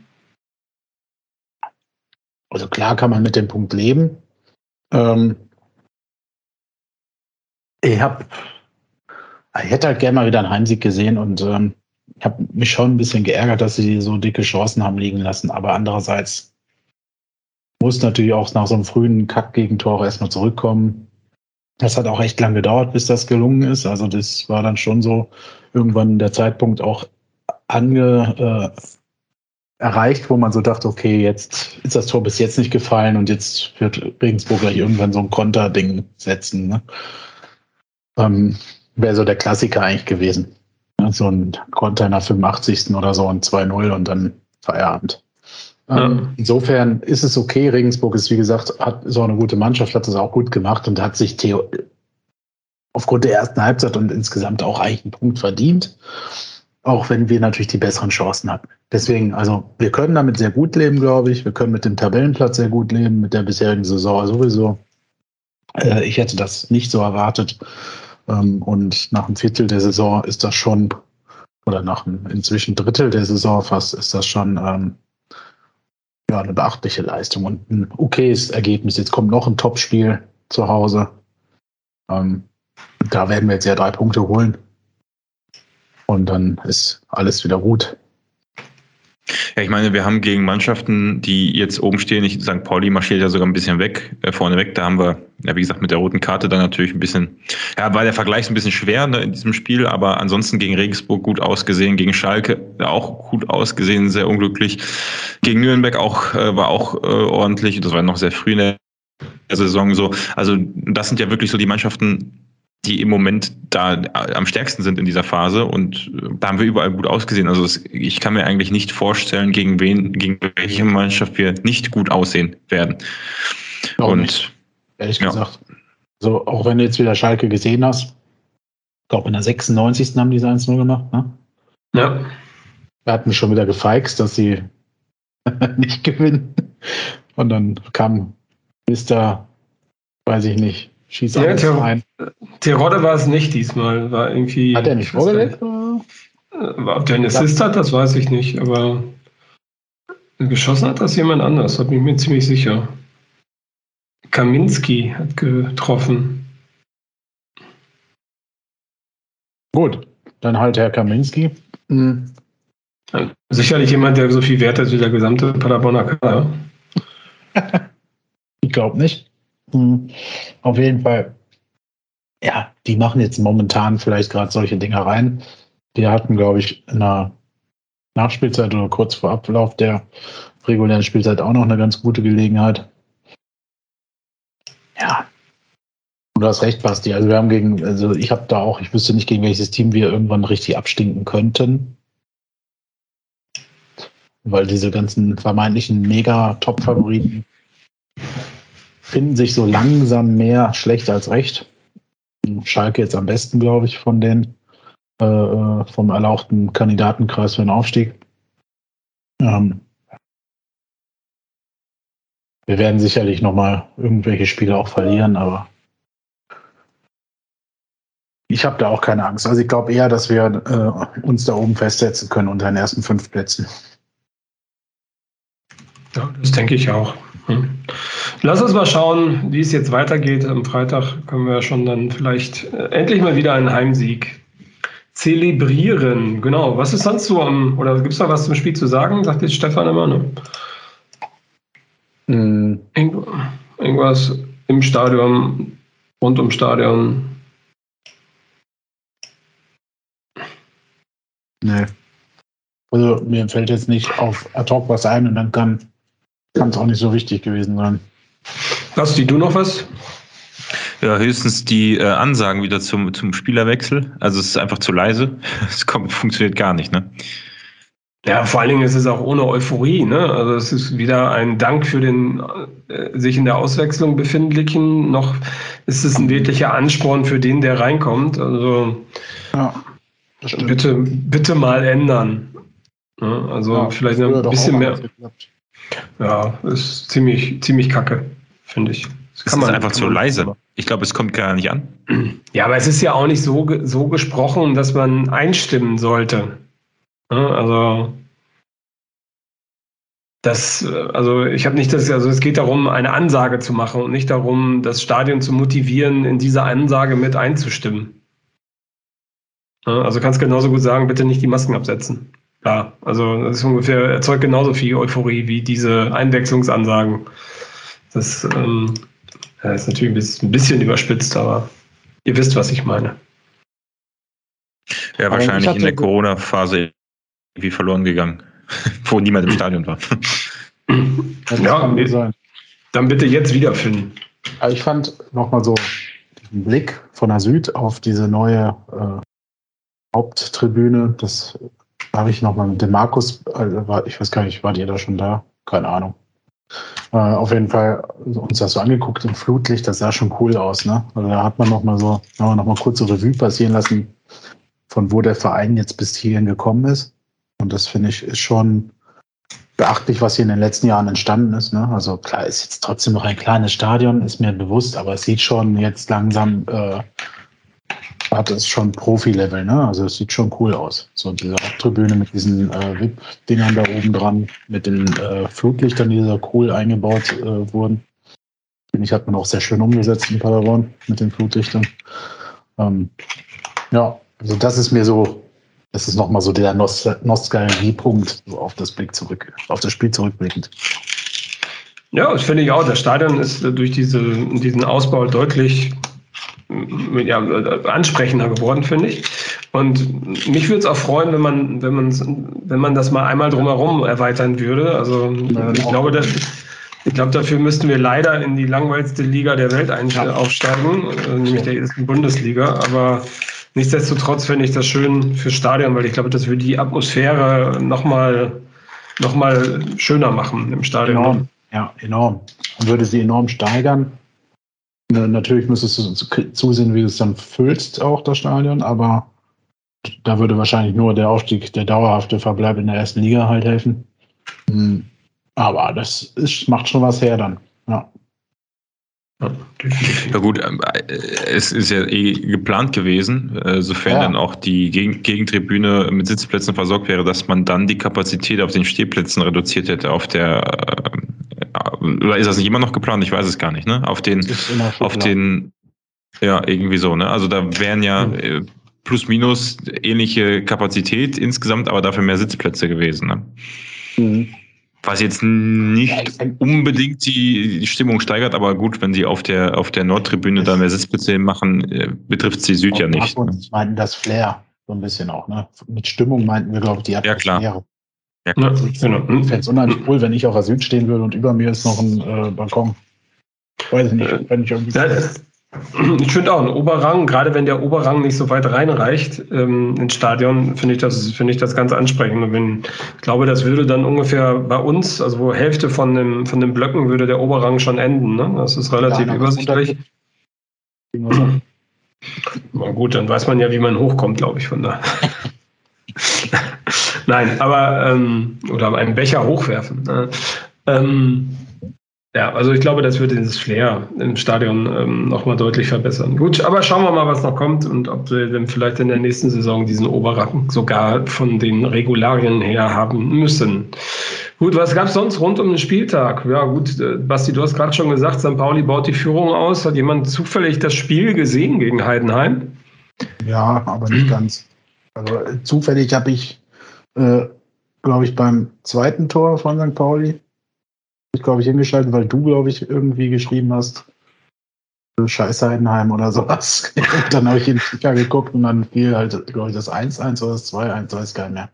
Also klar kann man mit dem Punkt leben. Ähm ich habe, ich hätte halt gerne mal wieder einen Heimsieg gesehen und ähm, ich habe mich schon ein bisschen geärgert, dass sie so dicke Chancen haben liegen lassen. Aber andererseits muss natürlich auch nach so einem frühen Kack-Gegentor erstmal zurückkommen. Das hat auch echt lange gedauert, bis das gelungen ist. Also das war dann schon so irgendwann der Zeitpunkt auch ange, äh, erreicht, wo man so dachte, okay, jetzt ist das Tor bis jetzt nicht gefallen und jetzt wird Regensburg gleich irgendwann so ein Konterding setzen. Ne? Ähm, Wäre so der Klassiker eigentlich gewesen. Ne? So ein Konter in der 85. oder so ein 2-0 und dann Feierabend. Ähm, insofern ist es okay. Regensburg ist, wie gesagt, hat so eine gute Mannschaft, hat das auch gut gemacht und hat sich Theo aufgrund der ersten Halbzeit und insgesamt auch eigentlich einen Punkt verdient. Auch wenn wir natürlich die besseren Chancen hatten. Deswegen, also wir können damit sehr gut leben, glaube ich. Wir können mit dem Tabellenplatz sehr gut leben, mit der bisherigen Saison sowieso. Äh, ich hätte das nicht so erwartet. Ähm, und nach einem Viertel der Saison ist das schon, oder nach einem inzwischen Drittel der Saison fast, ist das schon ähm, ja, eine beachtliche Leistung und ein okayes Ergebnis. Jetzt kommt noch ein Topspiel zu Hause. Ähm, da werden wir jetzt ja drei Punkte holen. Und dann ist alles wieder gut. Ja, ich meine, wir haben gegen Mannschaften, die jetzt oben stehen, ich St. Pauli marschiert ja sogar ein bisschen weg, äh, vorne weg. Da haben wir, ja, wie gesagt, mit der roten Karte dann natürlich ein bisschen, ja, war der Vergleich ein bisschen schwer ne, in diesem Spiel, aber ansonsten gegen Regensburg gut ausgesehen, gegen Schalke auch gut ausgesehen, sehr unglücklich. Gegen Nürnberg auch, äh, war auch äh, ordentlich, das war noch sehr früh in der Saison so. Also, das sind ja wirklich so die Mannschaften, die im Moment da am stärksten sind in dieser Phase und äh, da haben wir überall gut ausgesehen. Also es, ich kann mir eigentlich nicht vorstellen, gegen wen, gegen welche Mannschaft wir nicht gut aussehen werden. Auch und nicht, ehrlich ja. gesagt. So, auch wenn du jetzt wieder Schalke gesehen hast, ich glaube in der 96. haben die 1-0 gemacht, ne? Ja. Wir hatten schon wieder gefeixt, dass sie nicht gewinnen. Und dann kam Mr. weiß ich nicht, Schieß ja, alles rein. Terodde war es nicht diesmal. War irgendwie. Hat er nicht vorgelegt? Ob der einen Assist hat, das weiß ich nicht, aber geschossen hat das jemand anders, da bin ich mir ziemlich sicher. Kaminski hat getroffen. Gut, dann halt Herr Kaminski. Mhm. Sicherlich jemand, der so viel wert ist wie der gesamte Paderborner Kader. ich glaube nicht. Hm. Auf jeden Fall, ja, die machen jetzt momentan vielleicht gerade solche Dinge rein. Wir hatten, glaube ich, in der Nachspielzeit oder kurz vor Ablauf der regulären Spielzeit auch noch eine ganz gute Gelegenheit. Ja. Du hast recht, Basti. Also wir haben gegen, also ich habe da auch, ich wüsste nicht, gegen welches Team wir irgendwann richtig abstinken könnten. Weil diese ganzen vermeintlichen Mega-Top-Favoriten finden sich so langsam mehr schlecht als recht. Schalke jetzt am besten, glaube ich, von den äh, äh, vom erlauchten Kandidatenkreis für den Aufstieg. Ähm, wir werden sicherlich nochmal irgendwelche Spiele auch verlieren, aber ich habe da auch keine Angst. Also ich glaube eher, dass wir äh, uns da oben festsetzen können unter den ersten fünf Plätzen. Ja, das denke ich auch. Hm. Lass uns mal schauen, wie es jetzt weitergeht. Am Freitag können wir schon dann vielleicht äh, endlich mal wieder einen Heimsieg zelebrieren. Genau. Was ist sonst so am, oder gibt es da was zum Spiel zu sagen? Sagt jetzt Stefan immer, ne? Mhm. irgendwas im Stadion, rund ums Stadion. Nee. Also mir fällt jetzt nicht auf ad hoc was ein und dann kann kann es auch nicht so wichtig gewesen sein. Basti, du noch was? Ja, höchstens die äh, Ansagen wieder zum, zum Spielerwechsel. Also es ist einfach zu leise. Es kommt, funktioniert gar nicht, ne? Ja, vor allen Dingen ist es auch ohne Euphorie, ne? Also es ist weder ein Dank für den äh, sich in der Auswechslung befindlichen, noch ist es ein wirklicher Ansporn für den, der reinkommt. Also ja, bitte, bitte mal ändern. Ne? Also ja, vielleicht ein bisschen mehr. Ja, ist ziemlich, ziemlich kacke, finde ich. Das kann es ist einfach zu leise. Ich glaube, es kommt gar nicht an. Ja, aber es ist ja auch nicht so, so gesprochen, dass man einstimmen sollte. Also das, also ich habe nicht das, also es geht darum, eine Ansage zu machen und nicht darum, das Stadion zu motivieren, in diese Ansage mit einzustimmen. Also kannst genauso gut sagen, bitte nicht die Masken absetzen. Ja, also das ist ungefähr, erzeugt genauso viel Euphorie wie diese Einwechslungsansagen. Das ähm, ja, ist natürlich ein bisschen überspitzt, aber ihr wisst, was ich meine. Ja, wahrscheinlich in der Corona-Phase irgendwie verloren gegangen, wo niemand im Stadion war. ja, dann bitte jetzt wiederfinden. Also ich fand nochmal so den Blick von der Süd auf diese neue äh, Haupttribüne, das habe ich nochmal mit dem Markus, also ich weiß gar nicht, wart ihr da schon da? Keine Ahnung. Äh, auf jeden Fall uns das so angeguckt im Flutlicht, das sah schon cool aus, ne? Also da hat man nochmal so, noch mal kurz so Revue passieren lassen, von wo der Verein jetzt bis hierhin gekommen ist. Und das finde ich ist schon beachtlich, was hier in den letzten Jahren entstanden ist. Ne? Also klar, ist jetzt trotzdem noch ein kleines Stadion, ist mir bewusst, aber es sieht schon jetzt langsam, äh, hat es schon Profi-Level. Ne? Also es sieht schon cool aus. So diese Haupttribüne mit diesen äh, VIP-Dingern da oben dran, mit den äh, Flutlichtern, die da cool eingebaut äh, wurden. Finde ich, hat man auch sehr schön umgesetzt in Paderborn mit den Flutlichtern. Ähm, ja, also das ist mir so das ist nochmal so der Nost Nostalgiepunkt so auf das Blick zurück, auf das Spiel zurückblickend. Ja, das finde ich auch. Das Stadion ist durch diese, diesen Ausbau deutlich ja, ansprechender geworden, finde ich. Und mich würde es auch freuen, wenn man, wenn man, wenn man das mal einmal drumherum erweitern würde. Also ja, ich glaube, dass, ich glaube, dafür müssten wir leider in die langweiligste Liga der Welt ja. aufsteigen, äh, nämlich der ersten Bundesliga. Aber Nichtsdestotrotz finde ich das schön fürs Stadion, weil ich glaube, das würde die Atmosphäre nochmal noch mal schöner machen im Stadion. Enorm, ja, enorm. Und würde sie enorm steigern. Natürlich müsstest du zusehen, wie du es dann füllst, auch das Stadion, aber da würde wahrscheinlich nur der Aufstieg, der dauerhafte Verbleib in der ersten Liga halt helfen. Hm. Aber das ist, macht schon was her dann. Ja. Ja, gut, ähm, äh, es ist ja eh geplant gewesen, äh, sofern ja. dann auch die Gegentribüne mit Sitzplätzen versorgt wäre, dass man dann die Kapazität auf den Stehplätzen reduziert hätte. Auf der äh, oder ist das nicht immer noch geplant? Ich weiß es gar nicht, ne? Auf den, auf den, ja, irgendwie so, ne? Also da wären ja mhm. plus minus ähnliche Kapazität insgesamt, aber dafür mehr Sitzplätze gewesen, ne? Mhm. Was jetzt nicht unbedingt die Stimmung steigert, aber gut, wenn sie auf der, auf der Nordtribüne da mehr Sitzplätze machen, äh, betrifft sie Süd ja nicht. Ne? meinten das Flair so ein bisschen auch, ne? Mit Stimmung meinten wir, glaube ich, die Atmosphäre. Ja, klar. Ja, klar. Ich finde es unheimlich cool, wenn ich auf der Süd stehen würde und über mir ist noch ein äh, Balkon. Weiß ich nicht, wenn ich irgendwie. Ich finde auch, ein Oberrang, gerade wenn der Oberrang nicht so weit reinreicht ähm, ins Stadion, finde ich, das, find ich das ganz ansprechend. Und wenn, ich glaube, das würde dann ungefähr bei uns, also wo Hälfte von, dem, von den Blöcken würde der Oberrang schon enden. Ne? Das ist relativ ja, übersichtlich. Na gut, dann weiß man ja, wie man hochkommt, glaube ich, von da. Nein, aber, ähm, oder einen Becher hochwerfen. Ne? Ähm, ja, also ich glaube, das wird dieses Flair im Stadion ähm, nochmal deutlich verbessern. Gut, aber schauen wir mal, was noch kommt und ob wir dann vielleicht in der nächsten Saison diesen Oberrang sogar von den Regularien her haben müssen. Gut, was gab es sonst rund um den Spieltag? Ja gut, äh, Basti, du hast gerade schon gesagt, St. Pauli baut die Führung aus. Hat jemand zufällig das Spiel gesehen gegen Heidenheim? Ja, aber nicht ganz. Also zufällig habe ich, äh, glaube ich, beim zweiten Tor von St. Pauli ich glaube ich hingeschaltet, weil du, glaube ich, irgendwie geschrieben hast, Scheiß Heidenheim oder sowas. dann habe ich in Kicker geguckt und dann fiel halt, glaube ich, das 1-1 oder das 2-1, weiß gar nicht mehr.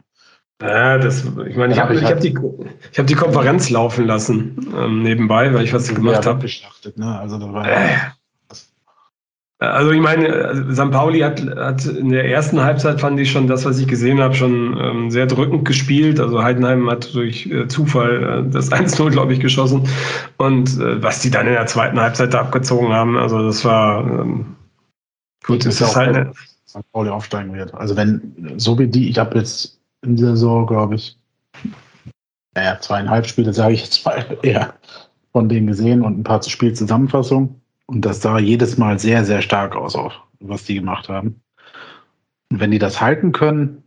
Ja, das, ich meine, ich habe ich hab die, hab die Konferenz laufen lassen ähm, nebenbei, weil ich was gemacht habe. Ne? Also das war äh, also ich meine, St. Pauli hat, hat in der ersten Halbzeit fand ich schon das, was ich gesehen habe, schon ähm, sehr drückend gespielt. Also Heidenheim hat durch äh, Zufall äh, das 1-0, glaube ich, geschossen. Und äh, was die dann in der zweiten Halbzeit da abgezogen haben, also das war ähm, gut, das ist halt eine St. Pauli aufsteigen wird. Also wenn, so wie die, ich habe jetzt in dieser Saison, glaube ich, naja, zweieinhalb Spiele, sage ich jetzt mal, eher von denen gesehen und ein paar Spielzusammenfassungen. Und das sah jedes Mal sehr, sehr stark aus, auch, was die gemacht haben. Und wenn die das halten können,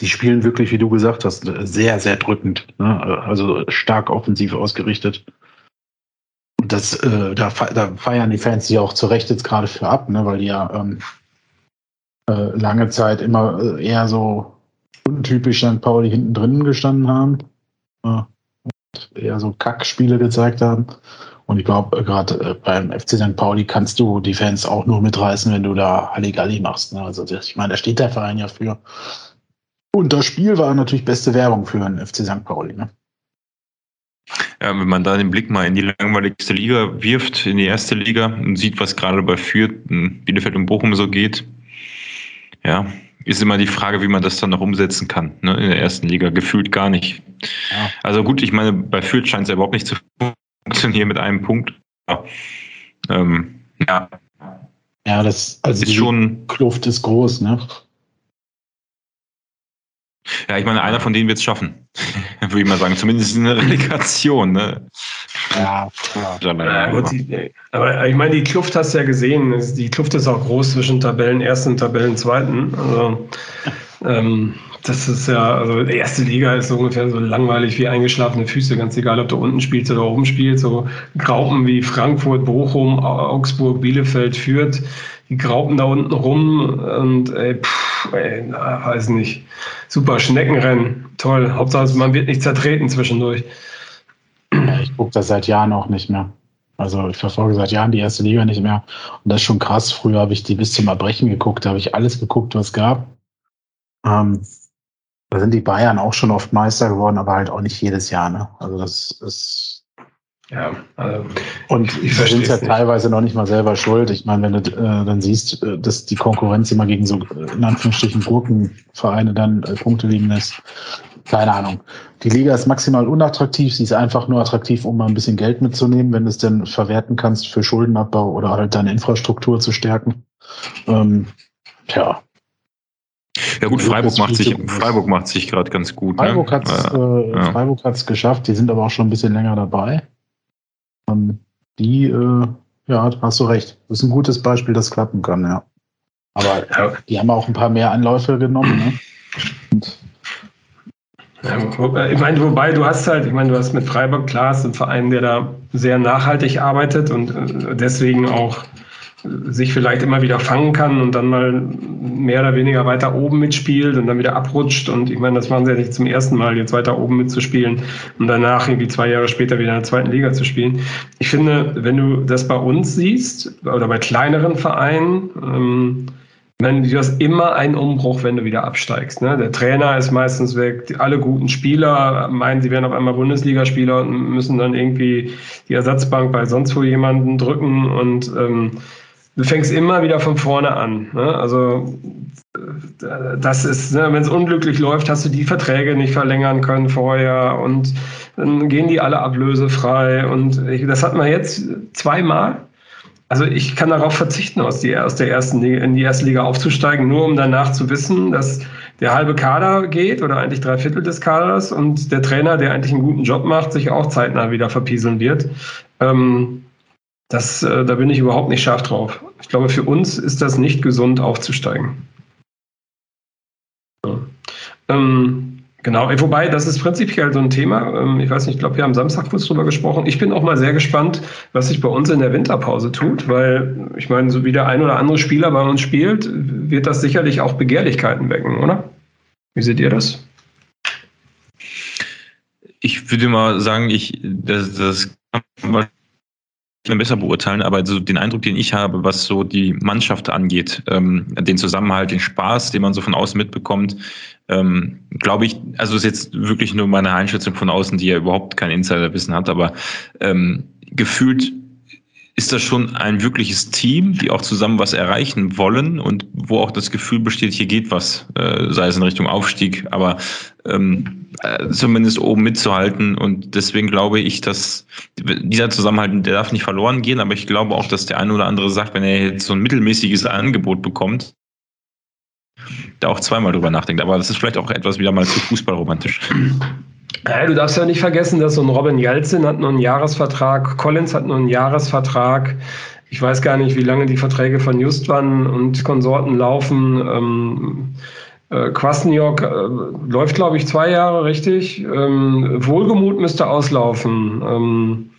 die spielen wirklich, wie du gesagt hast, sehr, sehr drückend. Ne? Also stark offensiv ausgerichtet. Und das, äh, da, da, feiern die Fans sich auch zu Recht jetzt gerade für ab, ne? weil die ja ähm, äh, lange Zeit immer äh, eher so untypisch St. Pauli hinten drinnen gestanden haben. Äh, und eher so Kackspiele gezeigt haben. Und ich glaube, äh, gerade äh, beim FC St. Pauli kannst du die Fans auch nur mitreißen, wenn du da Halligalli machst. Ne? Also ich meine, da steht der Verein ja für. Und das Spiel war natürlich beste Werbung für den FC St. Pauli. Ne? Ja, wenn man da den Blick mal in die langweiligste Liga wirft, in die erste Liga und sieht, was gerade bei Fürth, Bielefeld und Bochum so geht, ja, ist immer die Frage, wie man das dann noch umsetzen kann, ne, in der ersten Liga. Gefühlt gar nicht. Ja. Also gut, ich meine, bei Fürth scheint es ja überhaupt nicht zu funktionieren mit einem Punkt. Ja. Ähm, ja. ja, das also ist schon Kluft ist groß, ne? Ja, ich meine, einer von denen wird es schaffen. Würde ich mal sagen. Zumindest in der Relegation. Ne? Ja, ja. ja gut, die, aber ich meine, die Kluft hast du ja gesehen. Die Kluft ist auch groß zwischen Tabellen ersten und Tabellen zweiten. Also, ähm, das ist ja, also erste Liga ist so ungefähr so langweilig wie eingeschlafene Füße, ganz egal, ob du unten spielst oder oben spielst. So Graupen wie Frankfurt, Bochum, Augsburg, Bielefeld, Fürth, die Graupen da unten rum und ey, pff, ey, na, weiß nicht. Super Schneckenrennen, toll. Hauptsache man wird nicht zertreten zwischendurch. Ich gucke das seit Jahren auch nicht mehr. Also ich verfolge seit Jahren die erste Liga nicht mehr. Und das ist schon krass. Früher habe ich die bis zum Erbrechen geguckt, da habe ich alles geguckt, was gab. Ähm, da sind die Bayern auch schon oft Meister geworden, aber halt auch nicht jedes Jahr. Ne? Also das ist ja, also und ich sind ja teilweise noch nicht mal selber schuld. Ich meine, wenn du äh, dann siehst, äh, dass die Konkurrenz immer gegen so äh, in Anführungsstrichen Gurkenvereine dann äh, Punkte liegen lässt. Keine Ahnung. Die Liga ist maximal unattraktiv. Sie ist einfach nur attraktiv, um mal ein bisschen Geld mitzunehmen, wenn du es denn verwerten kannst für Schuldenabbau oder halt deine Infrastruktur zu stärken. Ähm, tja, ja gut, Freiburg macht sich, Freiburg macht sich gerade ganz gut. Ne? Freiburg ne? hat es äh, ja. Freiburg hat's geschafft, die sind aber auch schon ein bisschen länger dabei. Und die, äh, ja, hast du recht. Das ist ein gutes Beispiel, das klappen kann, ja. Aber ja. die haben auch ein paar mehr Anläufe genommen. Ne? Und ja, ich meine, wobei du hast halt, ich meine, du hast mit Freiburg, klar, ist ein Verein, der da sehr nachhaltig arbeitet und äh, deswegen auch sich vielleicht immer wieder fangen kann und dann mal mehr oder weniger weiter oben mitspielt und dann wieder abrutscht. Und ich meine, das machen sie ja nicht zum ersten Mal, jetzt weiter oben mitzuspielen und danach irgendwie zwei Jahre später wieder in der zweiten Liga zu spielen. Ich finde, wenn du das bei uns siehst oder bei kleineren Vereinen, ähm, meine, du hast immer einen Umbruch, wenn du wieder absteigst. Ne? Der Trainer ist meistens weg, alle guten Spieler meinen, sie wären auf einmal Bundesligaspieler und müssen dann irgendwie die Ersatzbank bei sonst wo jemanden drücken und ähm, du fängst immer wieder von vorne an. Ne? Also das ist, ne, wenn es unglücklich läuft, hast du die Verträge nicht verlängern können vorher und dann gehen die alle ablösefrei. Und ich, das hat man jetzt zweimal. Also ich kann darauf verzichten, aus, die, aus der ersten Liga, in die erste Liga aufzusteigen, nur um danach zu wissen, dass der halbe Kader geht oder eigentlich drei Viertel des Kaders und der Trainer, der eigentlich einen guten Job macht, sich auch zeitnah wieder verpieseln wird. Ähm, das, äh, da bin ich überhaupt nicht scharf drauf. Ich glaube, für uns ist das nicht gesund, aufzusteigen. Ja. Ähm, genau, wobei, das ist prinzipiell so ein Thema. Ähm, ich weiß nicht, ich glaube, wir haben Samstag kurz drüber gesprochen. Ich bin auch mal sehr gespannt, was sich bei uns in der Winterpause tut, weil ich meine, so wie der ein oder andere Spieler bei uns spielt, wird das sicherlich auch Begehrlichkeiten wecken, oder? Wie seht ihr das? Ich würde mal sagen, ich, das, das kann man besser beurteilen, aber so den Eindruck, den ich habe, was so die Mannschaft angeht, ähm, den Zusammenhalt, den Spaß, den man so von außen mitbekommt, ähm, glaube ich, also ist jetzt wirklich nur meine Einschätzung von außen, die ja überhaupt kein Insiderwissen hat, aber ähm, gefühlt ist das schon ein wirkliches Team, die auch zusammen was erreichen wollen und wo auch das Gefühl besteht, hier geht was, äh, sei es in Richtung Aufstieg, aber ähm, äh, zumindest oben mitzuhalten. Und deswegen glaube ich, dass dieser Zusammenhalt, der darf nicht verloren gehen, aber ich glaube auch, dass der eine oder andere sagt, wenn er jetzt so ein mittelmäßiges Angebot bekommt, da auch zweimal drüber nachdenkt. Aber das ist vielleicht auch etwas wieder mal zu fußballromantisch. Ja, du darfst ja nicht vergessen, dass so ein Robin Jalzin hat nur einen Jahresvertrag, Collins hat nur einen Jahresvertrag. Ich weiß gar nicht, wie lange die Verträge von Justwan und Konsorten laufen. Ähm, äh, Kwasniok äh, läuft, glaube ich, zwei Jahre, richtig. Ähm, Wohlgemut müsste auslaufen. Ähm,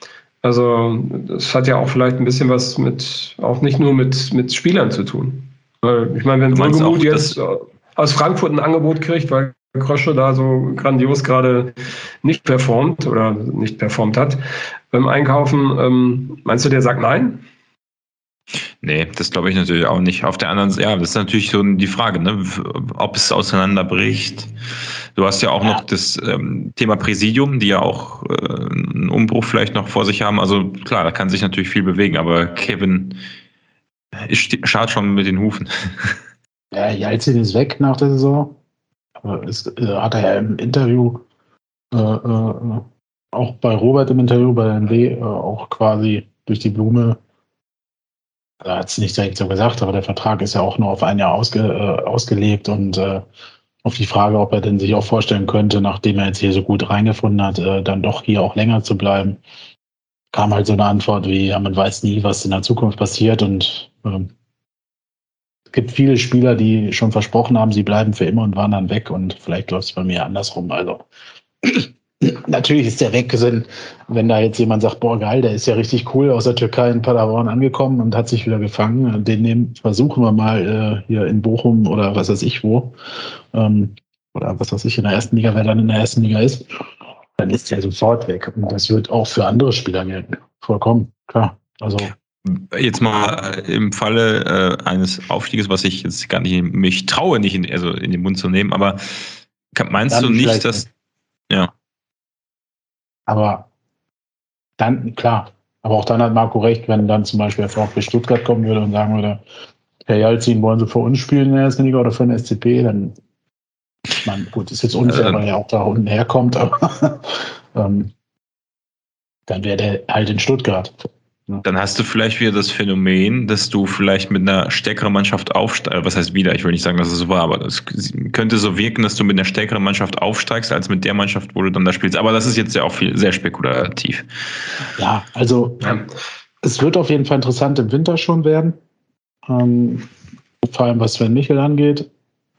also das hat ja auch vielleicht ein bisschen was mit, auch nicht nur mit, mit Spielern zu tun. Weil, ich meine, wenn Wohlgemut jetzt aus Frankfurt ein Angebot kriegt, weil Krosche da so grandios gerade nicht performt oder nicht performt hat beim Einkaufen. Ähm, meinst du, der sagt nein? Nee, das glaube ich natürlich auch nicht. Auf der anderen Seite, ja, das ist natürlich so die Frage, ne? ob es auseinanderbricht. Du hast ja auch noch das ähm, Thema Präsidium, die ja auch äh, einen Umbruch vielleicht noch vor sich haben. Also klar, da kann sich natürlich viel bewegen, aber Kevin schaut schon mit den Hufen. Ja, Jalzin ist weg nach der Saison. Aber äh, hat er ja im Interview, äh, äh, auch bei Robert im Interview bei NW, äh, auch quasi durch die Blume, er hat es nicht direkt so gesagt, aber der Vertrag ist ja auch nur auf ein Jahr ausge, äh, ausgelegt und äh, auf die Frage, ob er denn sich auch vorstellen könnte, nachdem er jetzt hier so gut reingefunden hat, dann doch hier auch länger zu bleiben, kam halt so eine Antwort wie, ja, man weiß nie, was in der Zukunft passiert und ähm, gibt viele Spieler, die schon versprochen haben, sie bleiben für immer und waren dann weg und vielleicht läuft es bei mir andersrum. Also natürlich ist der Wegsinn, wenn da jetzt jemand sagt, boah geil, der ist ja richtig cool aus der Türkei in Paderborn angekommen und hat sich wieder gefangen. Den nehmen, versuchen wir mal äh, hier in Bochum oder was weiß ich wo. Ähm, oder was weiß ich in der ersten Liga, wer dann in der ersten Liga ist, dann ist der sofort weg. Und das wird auch für andere Spieler gelten. Vollkommen, klar. Also Jetzt mal im Falle äh, eines Aufstieges, was ich jetzt gar nicht mich traue, nicht in, also in den Mund zu nehmen, aber meinst dann du nicht, dass ja. Aber dann, klar, aber auch dann hat Marco recht, wenn dann zum Beispiel der VfB Stuttgart kommen würde und sagen würde, Herr Jalzin, wollen Sie für uns spielen in der ersten Liga oder für den SCP, dann, ich meine, gut, ist jetzt unfair, ähm, weil er auch da unten herkommt, aber ähm, dann wäre der halt in Stuttgart. Dann hast du vielleicht wieder das Phänomen, dass du vielleicht mit einer stärkeren Mannschaft aufsteigst. Äh, was heißt wieder? Ich will nicht sagen, dass es so war, aber es könnte so wirken, dass du mit einer stärkeren Mannschaft aufsteigst, als mit der Mannschaft, wo du dann da spielst. Aber das ist jetzt ja auch viel, sehr spekulativ. Ja, also ja. es wird auf jeden Fall interessant im Winter schon werden. Ähm, vor allem was Sven Michel angeht,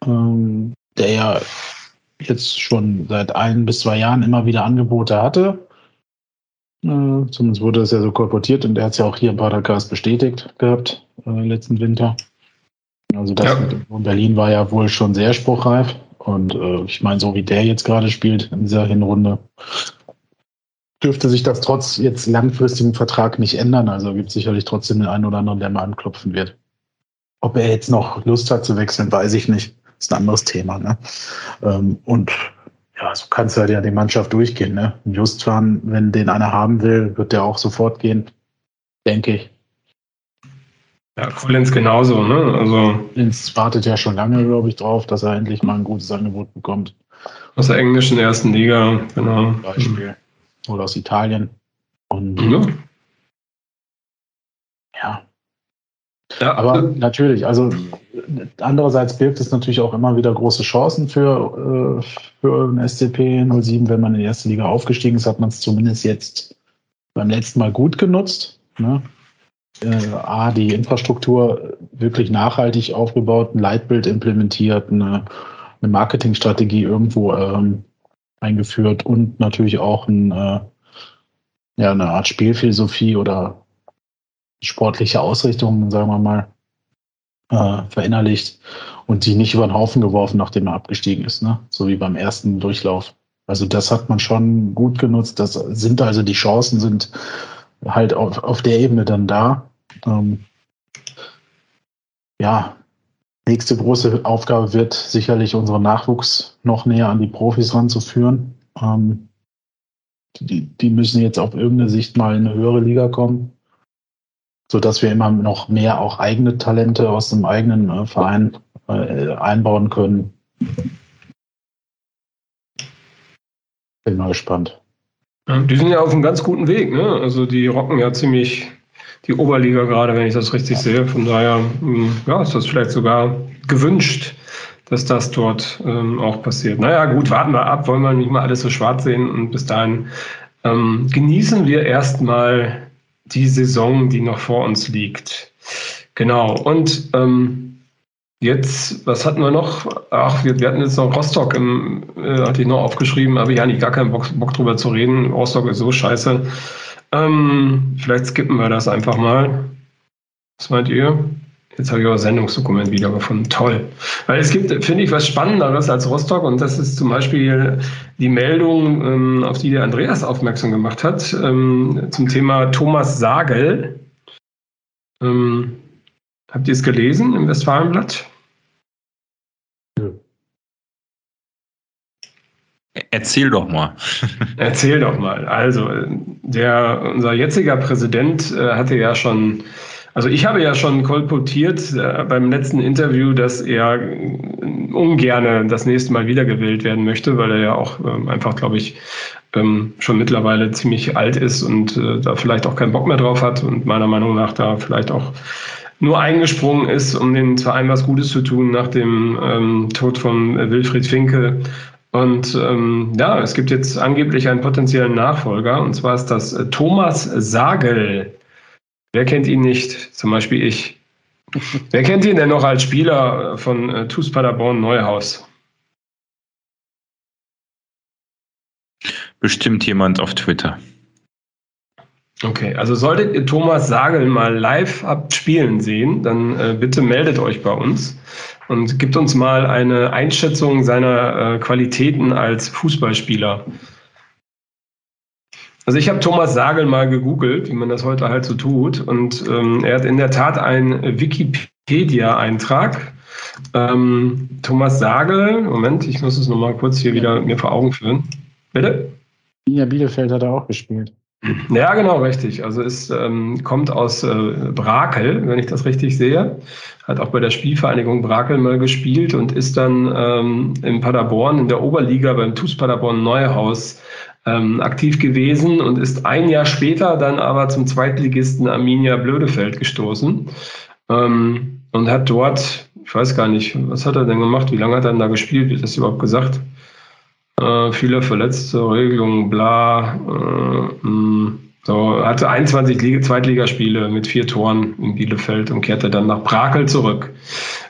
ähm, der ja jetzt schon seit ein bis zwei Jahren immer wieder Angebote hatte zumindest wurde das ja so kolportiert und er hat es ja auch hier im Podcast bestätigt gehabt, äh, letzten Winter. Also das ja. in Berlin war ja wohl schon sehr spruchreif. Und äh, ich meine, so wie der jetzt gerade spielt in dieser Hinrunde, dürfte sich das trotz jetzt langfristigen Vertrag nicht ändern. Also gibt es sicherlich trotzdem den einen oder anderen, der mal anklopfen wird. Ob er jetzt noch Lust hat zu wechseln, weiß ich nicht. ist ein anderes Thema. Ne? Ähm, und ja, so kannst du halt ja die Mannschaft durchgehen. Ne? Justwan, wenn den einer haben will, wird der auch sofort gehen, denke ich. Ja, Collins genauso, ne? Also Collins wartet ja schon lange, glaube ich, drauf, dass er endlich mal ein gutes Angebot bekommt. Aus der englischen ersten Liga, genau. Beispiel. Oder aus Italien. Und ja. Ja. Aber natürlich, also andererseits birgt es natürlich auch immer wieder große Chancen für, äh, für den SCP 07. Wenn man in die erste Liga aufgestiegen ist, hat man es zumindest jetzt beim letzten Mal gut genutzt. Ne? Äh, A, die Infrastruktur wirklich nachhaltig aufgebaut, ein Leitbild implementiert, eine, eine Marketingstrategie irgendwo ähm, eingeführt und natürlich auch ein, äh, ja, eine Art Spielphilosophie oder sportliche Ausrichtung, sagen wir mal, äh, verinnerlicht und die nicht über den Haufen geworfen, nachdem er abgestiegen ist, ne? So wie beim ersten Durchlauf. Also das hat man schon gut genutzt. Das sind also die Chancen sind halt auf, auf der Ebene dann da. Ähm, ja, nächste große Aufgabe wird sicherlich unseren Nachwuchs noch näher an die Profis ranzuführen. Ähm, die, die müssen jetzt auf irgendeine Sicht mal in eine höhere Liga kommen so dass wir immer noch mehr auch eigene Talente aus dem eigenen äh, Verein äh, einbauen können. Bin mal gespannt. Die sind ja auf einem ganz guten Weg, ne? Also die rocken ja ziemlich die Oberliga gerade, wenn ich das richtig sehe. Von daher, hm, ja, ist das vielleicht sogar gewünscht, dass das dort ähm, auch passiert. Naja, gut, warten wir ab, wollen wir nicht mal alles so schwarz sehen und bis dahin ähm, genießen wir erstmal die Saison, die noch vor uns liegt. Genau. Und ähm, jetzt, was hatten wir noch? Ach, wir, wir hatten jetzt noch Rostock, im, äh, hatte ich noch aufgeschrieben, habe ich eigentlich gar keinen Bock, Bock drüber zu reden. Rostock ist so scheiße. Ähm, vielleicht skippen wir das einfach mal. Was meint ihr? Jetzt habe ich aber Sendungsdokument wiedergefunden. Toll. Weil es gibt, finde ich, was Spannenderes als Rostock und das ist zum Beispiel die Meldung, ähm, auf die der Andreas aufmerksam gemacht hat, ähm, zum Thema Thomas Sagel. Ähm, habt ihr es gelesen im Westfalenblatt? Erzähl doch mal. Erzähl doch mal. Also, der, unser jetziger Präsident äh, hatte ja schon also ich habe ja schon kolportiert äh, beim letzten Interview, dass er ungern das nächste Mal wiedergewählt werden möchte, weil er ja auch ähm, einfach, glaube ich, ähm, schon mittlerweile ziemlich alt ist und äh, da vielleicht auch keinen Bock mehr drauf hat und meiner Meinung nach da vielleicht auch nur eingesprungen ist, um den Verein was Gutes zu tun nach dem ähm, Tod von Wilfried Finke. Und ähm, ja, es gibt jetzt angeblich einen potenziellen Nachfolger, und zwar ist das äh, Thomas Sagel. Wer kennt ihn nicht? Zum Beispiel ich. Wer kennt ihn denn noch als Spieler von äh, TuS Paderborn Neuhaus? Bestimmt jemand auf Twitter. Okay, also solltet ihr Thomas Sagel mal live abspielen sehen, dann äh, bitte meldet euch bei uns und gibt uns mal eine Einschätzung seiner äh, Qualitäten als Fußballspieler. Also ich habe Thomas Sagel mal gegoogelt, wie man das heute halt so tut, und ähm, er hat in der Tat einen Wikipedia-Eintrag. Ähm, Thomas Sagel, Moment, ich muss es nochmal kurz hier wieder mir vor Augen führen. Bitte? Ja, Bielefeld hat er auch gespielt. Ja, genau, richtig. Also es ähm, kommt aus äh, Brakel, wenn ich das richtig sehe. Hat auch bei der Spielvereinigung Brakel mal gespielt und ist dann ähm, in Paderborn in der Oberliga beim TuS Paderborn Neuhaus ähm, aktiv gewesen und ist ein Jahr später dann aber zum Zweitligisten Arminia Blödefeld gestoßen ähm, und hat dort, ich weiß gar nicht, was hat er denn gemacht, wie lange hat er denn da gespielt, wird das überhaupt gesagt? Äh, viele verletzte Regelungen, bla. Äh, hm. So, hatte 21 Liga, Zweitligaspiele mit vier Toren in Bielefeld und kehrte dann nach Brakel zurück.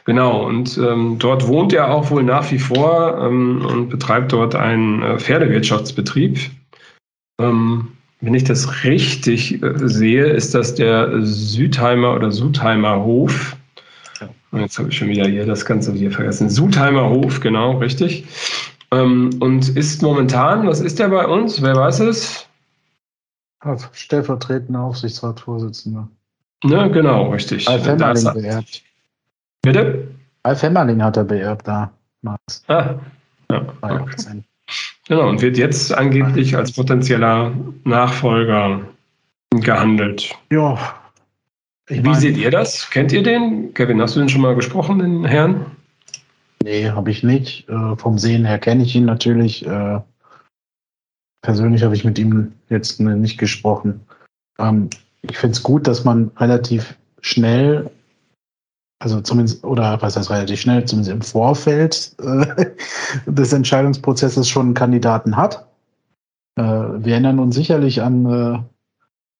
Genau, und ähm, dort wohnt er auch wohl nach wie vor ähm, und betreibt dort einen äh, Pferdewirtschaftsbetrieb. Ähm, wenn ich das richtig äh, sehe, ist das der Südheimer oder Sudheimer Hof. Jetzt habe ich schon wieder hier das Ganze hier vergessen. Sudheimer Hof, genau, richtig. Ähm, und ist momentan, was ist der bei uns? Wer weiß es? Stellvertretender Aufsichtsratsvorsitzender. Ne, genau, richtig. Alf Hemmerling beerbt. Bitte? Alf Hemmerling hat er beerbt da. Ah, ja. Okay. Genau, und wird jetzt angeblich als potenzieller Nachfolger gehandelt. Ja. Wie mein, seht ihr das? Kennt ihr den? Kevin, hast du den schon mal gesprochen, den Herrn? Nee, habe ich nicht. Äh, vom Sehen her kenne ich ihn natürlich. Äh, persönlich habe ich mit ihm jetzt nicht gesprochen. Ähm, ich finde es gut, dass man relativ schnell, also zumindest, oder was heißt relativ schnell, zumindest im Vorfeld äh, des Entscheidungsprozesses schon einen Kandidaten hat. Äh, wir erinnern uns sicherlich an äh,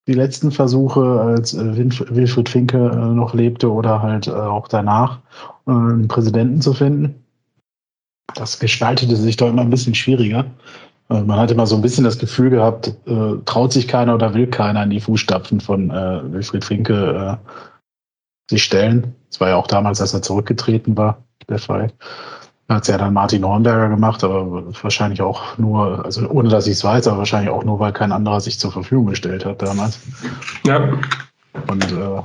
die letzten Versuche, als äh, Wilfried Finke äh, noch lebte oder halt äh, auch danach, einen Präsidenten zu finden. Das gestaltete sich doch immer ein bisschen schwieriger. Man hat immer so ein bisschen das Gefühl gehabt, traut sich keiner oder will keiner in die Fußstapfen von Wilfried Finke sich stellen. Das war ja auch damals, als er zurückgetreten war, der Fall. Hat es ja dann Martin Hornberger gemacht, aber wahrscheinlich auch nur, also ohne dass ich es weiß, aber wahrscheinlich auch nur, weil kein anderer sich zur Verfügung gestellt hat damals. Ja. Und äh,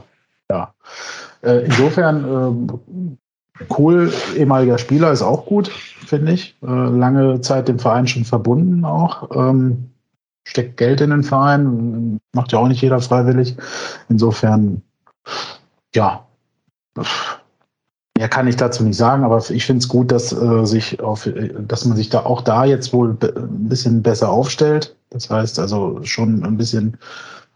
ja. Äh, insofern cool, ehemaliger Spieler ist auch gut, finde ich. Äh, lange Zeit dem Verein schon verbunden auch. Ähm, steckt Geld in den Verein, macht ja auch nicht jeder freiwillig. Insofern, ja, Mehr kann ich dazu nicht sagen, aber ich finde es gut, dass äh, sich auf, dass man sich da auch da jetzt wohl ein bisschen besser aufstellt. Das heißt also schon ein bisschen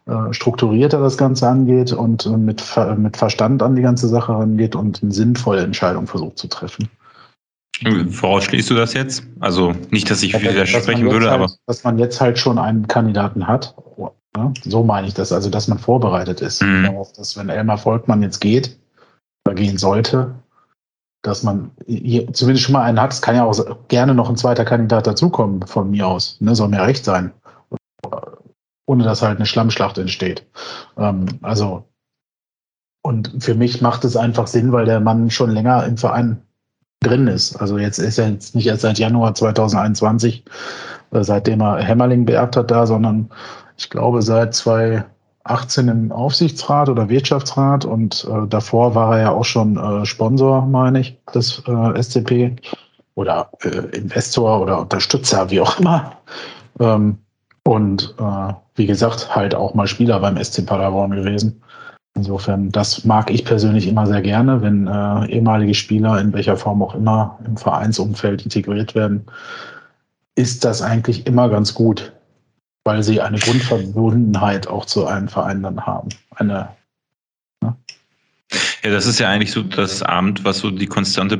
äh, strukturierter das Ganze angeht und äh, mit, mit Verstand an die ganze Sache rangeht und eine sinnvolle Entscheidung versucht zu treffen. Woraus schließt du das jetzt? Also nicht, dass ich ja, widersprechen würde, halt, aber. Dass man jetzt halt schon einen Kandidaten hat. Ne? So meine ich das, also dass man vorbereitet ist. Mhm. Darauf, dass wenn Elmar Volkmann jetzt geht oder gehen sollte, dass man hier zumindest schon mal einen hat. Es kann ja auch gerne noch ein zweiter Kandidat dazukommen von mir aus. Ne? Soll mir recht sein. Ohne dass halt eine Schlammschlacht entsteht. Ähm, also, und für mich macht es einfach Sinn, weil der Mann schon länger im Verein drin ist. Also jetzt ist er jetzt nicht erst seit Januar 2021, äh, seitdem er Hämmerling beerbt hat da, sondern ich glaube seit zwei 18 im Aufsichtsrat oder Wirtschaftsrat und äh, davor war er ja auch schon äh, Sponsor, meine ich, des äh, SCP oder äh, Investor oder Unterstützer, wie auch immer. Ähm, und äh, wie gesagt, halt auch mal Spieler beim SC Paderborn gewesen. Insofern, das mag ich persönlich immer sehr gerne, wenn äh, ehemalige Spieler in welcher Form auch immer im Vereinsumfeld integriert werden, ist das eigentlich immer ganz gut weil sie eine Grundverbundenheit auch zu einem Verein dann haben. Eine, ne? Ja, das ist ja eigentlich so das Amt, was so die Konstante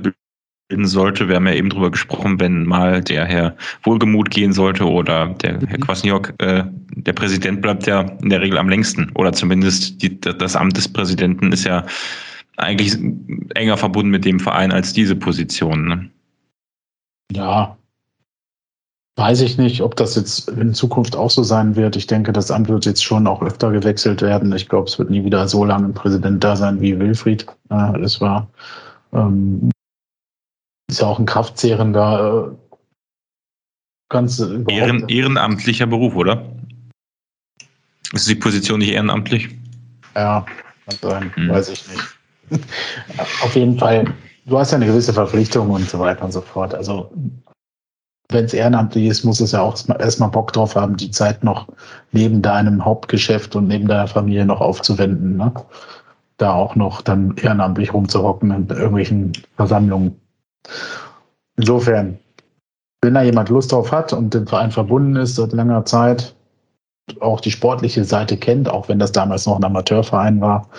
sollte. Wir haben ja eben drüber gesprochen, wenn mal der Herr Wohlgemut gehen sollte oder der mhm. Herr Kwasniok, äh, der Präsident bleibt ja in der Regel am längsten. Oder zumindest die, das Amt des Präsidenten ist ja eigentlich enger verbunden mit dem Verein als diese Position. Ne? Ja, Weiß ich nicht, ob das jetzt in Zukunft auch so sein wird. Ich denke, das Amt wird jetzt schon auch öfter gewechselt werden. Ich glaube, es wird nie wieder so lange ein Präsident da sein, wie Wilfried äh, es war. Ähm, ist ja auch ein kraftzehrender, äh, ganz Ehren, ehrenamtlicher Beruf, oder? Ist die Position nicht ehrenamtlich? Ja, kann sein, hm. weiß ich nicht. Auf jeden Fall, du hast ja eine gewisse Verpflichtung und so weiter und so fort. Also wenn es ehrenamtlich ist, muss es ja auch erstmal Bock drauf haben, die Zeit noch neben deinem Hauptgeschäft und neben deiner Familie noch aufzuwenden. Ne? Da auch noch dann ehrenamtlich rumzuhocken in irgendwelchen Versammlungen. Insofern, wenn da jemand Lust drauf hat und dem Verein verbunden ist seit langer Zeit, auch die sportliche Seite kennt, auch wenn das damals noch ein Amateurverein war,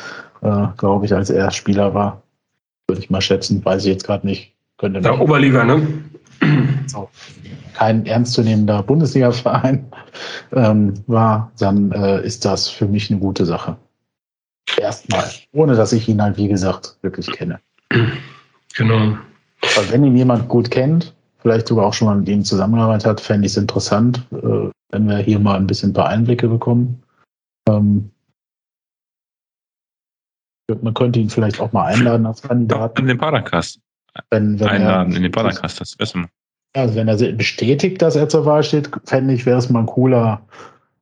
äh, glaube ich, als er Spieler war, würde ich mal schätzen, weiß ich jetzt gerade nicht. Könnte der Oberliga, ne? So. Kein ernstzunehmender Bundesliga-Verein ähm, war, dann äh, ist das für mich eine gute Sache. Erstmal. Ohne dass ich ihn halt, wie gesagt, wirklich kenne. Genau. Weil wenn ihn jemand gut kennt, vielleicht sogar auch schon mal mit ihm zusammengearbeitet hat, fände ich es interessant, äh, wenn wir hier mal ein bisschen ein paar Einblicke bekommen. Ähm, man könnte ihn vielleicht auch mal einladen als Kandidat. In den Paracast. Wenn, wenn einladen in den Podcast, das wissen wir. Also wenn er bestätigt, dass er zur Wahl steht, fände ich, wäre es mal ein cooler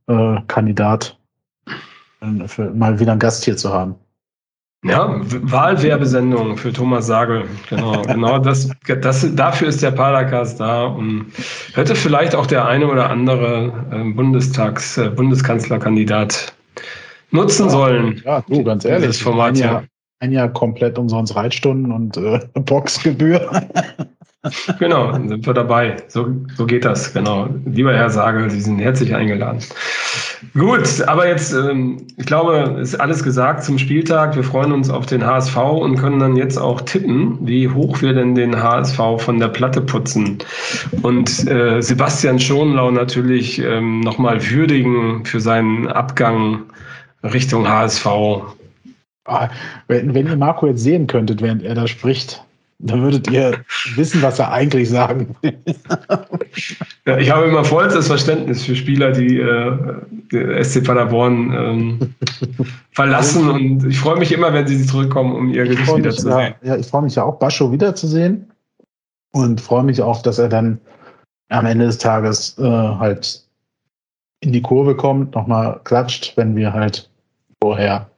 äh, Kandidat, äh, mal wieder einen Gast hier zu haben. Ja, Wahlwerbesendung für Thomas Sagel. Genau, genau das, das, dafür ist der Paracast da und hätte vielleicht auch der eine oder andere äh, Bundestags-, äh, Bundeskanzlerkandidat nutzen sollen. Ja, du, ganz ehrlich. Format ein Jahr, ein Jahr komplett umsonst Reitstunden und äh, Boxgebühr. Genau, dann sind wir dabei. So, so geht das, genau. Lieber Herr Sagel, Sie sind herzlich eingeladen. Gut, aber jetzt, ähm, ich glaube, ist alles gesagt zum Spieltag. Wir freuen uns auf den HSV und können dann jetzt auch tippen, wie hoch wir denn den HSV von der Platte putzen. Und äh, Sebastian Schonlau natürlich ähm, nochmal würdigen für seinen Abgang Richtung HSV. Ah, wenn, wenn ihr Marco jetzt sehen könntet, während er da spricht, dann würdet ihr wissen, was er eigentlich sagen will. ja, ich habe immer vollstes Verständnis für Spieler, die äh, SC Paderborn ähm, verlassen und ich freue mich immer, wenn sie zurückkommen, um ihr Gesicht wiederzusehen. Ja, ja, ich freue mich ja auch, Bascho wiederzusehen und freue mich auch, dass er dann am Ende des Tages äh, halt in die Kurve kommt, nochmal klatscht, wenn wir halt vorher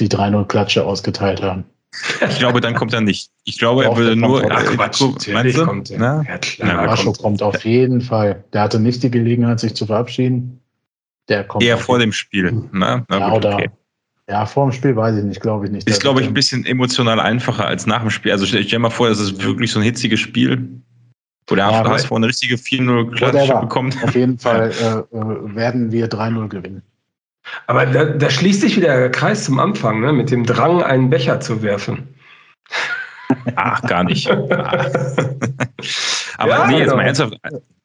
die 3-0-Klatsche ausgeteilt haben. Ich glaube, dann kommt er nicht. Ich glaube, er würde nur. Ach, Quatsch, meinst du? Kommt, ja. Ja, klar. Marschall kommt. kommt auf jeden Fall. Der hatte nicht die Gelegenheit, sich zu verabschieden. Der kommt Eher vor dem Spiel. Ne? Na, ja, gut, okay. ja, vor dem Spiel weiß ich nicht, glaube ich nicht. Ist, glaube ich, ein bisschen emotional einfacher als nach dem Spiel. Also stell dir mal vor, das ist wirklich so ein hitziges Spiel. Wo der ja, HSV eine richtige 4-0-Klatsche bekommt. Auf jeden Fall äh, äh werden wir 3-0 gewinnen. Aber da, da, schließt sich wieder der Kreis zum Anfang, ne? mit dem Drang, einen Becher zu werfen. Ach, gar nicht. Aber ja, nee, jetzt genau. mal ernsthaft,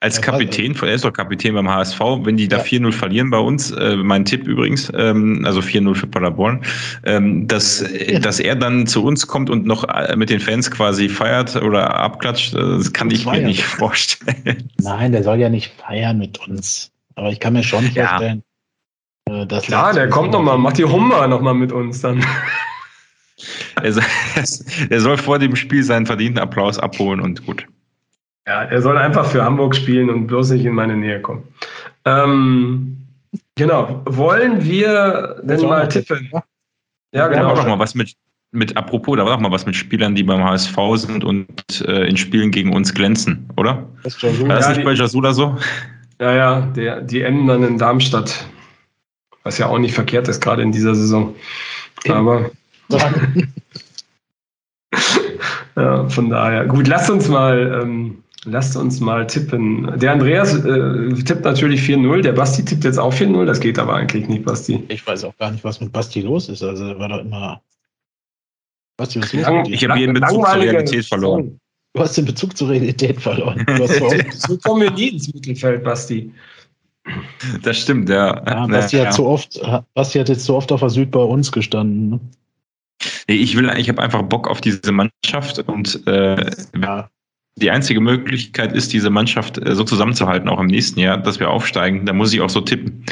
als Kapitän, er ist doch Kapitän beim HSV, wenn die da ja. 4-0 verlieren bei uns, äh, mein Tipp übrigens, ähm, also 4-0 für Paderborn, ähm, dass, ja. dass er dann zu uns kommt und noch äh, mit den Fans quasi feiert oder abklatscht, äh, das kann ich mir nicht vorstellen. Nein, der soll ja nicht feiern mit uns. Aber ich kann mir schon vorstellen, äh, das Klar, der kommt nochmal, macht die Hummer nochmal mit uns dann. er, soll, er soll vor dem Spiel seinen verdienten Applaus abholen und gut. Ja, er soll einfach für Hamburg spielen und bloß nicht in meine Nähe kommen. Ähm, genau. Wollen wir denn mal tippen? Ja, genau. Da war doch mal was mit, mit, apropos, da war doch mal was mit Spielern, die beim HSV sind und äh, in Spielen gegen uns glänzen, oder? Das ist War das ja, nicht die, bei Jasula so? Ja, ja, der, die enden dann in Darmstadt. Was ja auch nicht verkehrt ist, gerade in dieser Saison. Aber. ja, von daher. Gut, lasst uns mal. Ähm, Lasst uns mal tippen. Der Andreas äh, tippt natürlich 4-0. Der Basti tippt jetzt auch 4-0. Das geht aber eigentlich nicht, Basti. Ich weiß auch gar nicht, was mit Basti los ist. Also war doch immer Was, was Lang, ich habe jeden Bezug zur Realität verloren. Du hast den Bezug zur Realität verloren. so kommen wir nie ins Mittelfeld, Basti. Das stimmt, ja. ja Basti, ja, hat So oft, Basti hat jetzt so oft auf der Süd bei uns gestanden. Ne? Ich will, ich habe einfach Bock auf diese Mannschaft und äh, ja. die einzige Möglichkeit ist, diese Mannschaft äh, so zusammenzuhalten, auch im nächsten Jahr, dass wir aufsteigen. Da muss ich auch so tippen.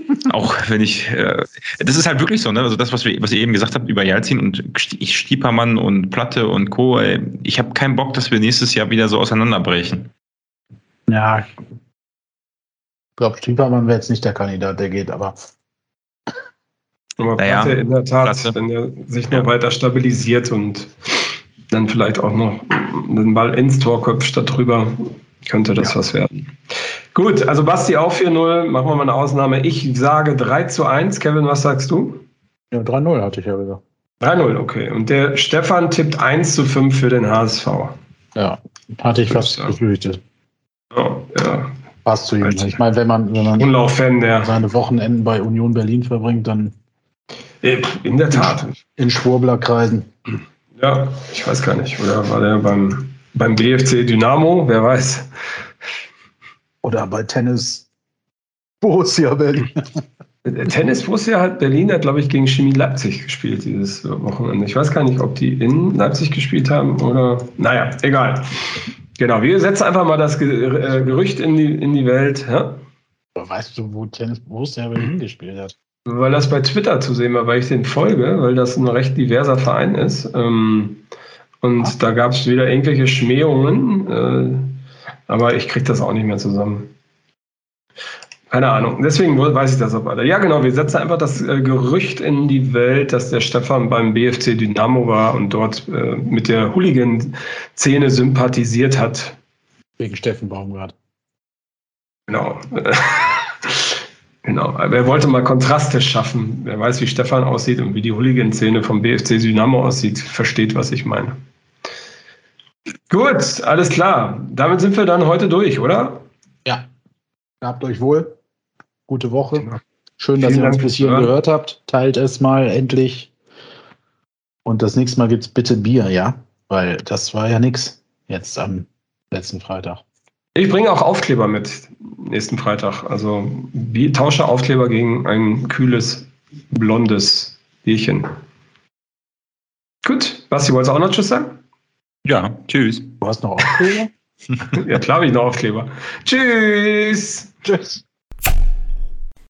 auch wenn ich, äh, das ist halt wirklich so, ne? Also das, was, wir, was ihr eben gesagt habt über Jalzin und Stiepermann und Platte und Co. Ey, ich habe keinen Bock, dass wir nächstes Jahr wieder so auseinanderbrechen. Ja, ich glaube, Stiepermann wäre jetzt nicht der Kandidat, der geht, aber aber naja, Platte in der Tat, klasse. wenn er sich noch ja. weiter stabilisiert und dann vielleicht auch noch einen Ball ins Tor köpft statt drüber, könnte das ja. was werden. Gut, also Basti auch 4-0, machen wir mal eine Ausnahme. Ich sage 3 zu 1. Kevin, was sagst du? Ja, 3-0 hatte ich ja gesagt. 3-0, okay. Und der Stefan tippt 1 zu 5 für den HSV. Ja, hatte ich fast befürchtet. Ja, ja. Passt zu ihm. Ich meine, wenn man, wenn man seine Wochenenden bei Union Berlin verbringt, dann äh, in der Tat. In Schwurbler-Kreisen. Ja, ich weiß gar nicht. Oder war der beim, beim BFC Dynamo? Wer weiß. Oder bei Tennis Borussia Berlin. Äh, Tennis Borussia hat Berlin hat, glaube ich, gegen Chemie Leipzig gespielt dieses Wochenende. Ich weiß gar nicht, ob die in Leipzig gespielt haben oder. Naja, egal. Genau, wir setzen einfach mal das äh, Gerücht in die, in die Welt. Ja? Weißt du, wo Tennis Borussia Berlin gespielt hat? weil das bei Twitter zu sehen war, weil ich den folge, weil das ein recht diverser Verein ist. Ähm, und Ach. da gab es wieder irgendwelche Schmähungen, äh, aber ich kriege das auch nicht mehr zusammen. Keine Ahnung. Deswegen weiß ich das auch weiter. Ja, genau. Wir setzen einfach das äh, Gerücht in die Welt, dass der Stefan beim BFC Dynamo war und dort äh, mit der Hooligan-Szene sympathisiert hat. Wegen Steffen Baumgart. Genau. Genau, wer wollte mal Kontraste schaffen? Wer weiß, wie Stefan aussieht und wie die Hooligan-Szene vom BFC Dynamo aussieht, versteht, was ich meine. Gut, alles klar. Damit sind wir dann heute durch, oder? Ja. Habt euch wohl. Gute Woche. Genau. Schön, dass Vielen ihr uns bis hierhin gehört habt. Teilt es mal endlich. Und das nächste Mal gibt es bitte Bier, ja? Weil das war ja nichts jetzt am letzten Freitag. Ich bringe auch Aufkleber mit nächsten Freitag. Also wie, tausche Aufkleber gegen ein kühles, blondes Bierchen. Gut, Basti, wolltest du auch noch Tschüss sagen? Ja, tschüss. Du hast noch Aufkleber? ja, klar habe ich noch Aufkleber. Tschüss. Tschüss.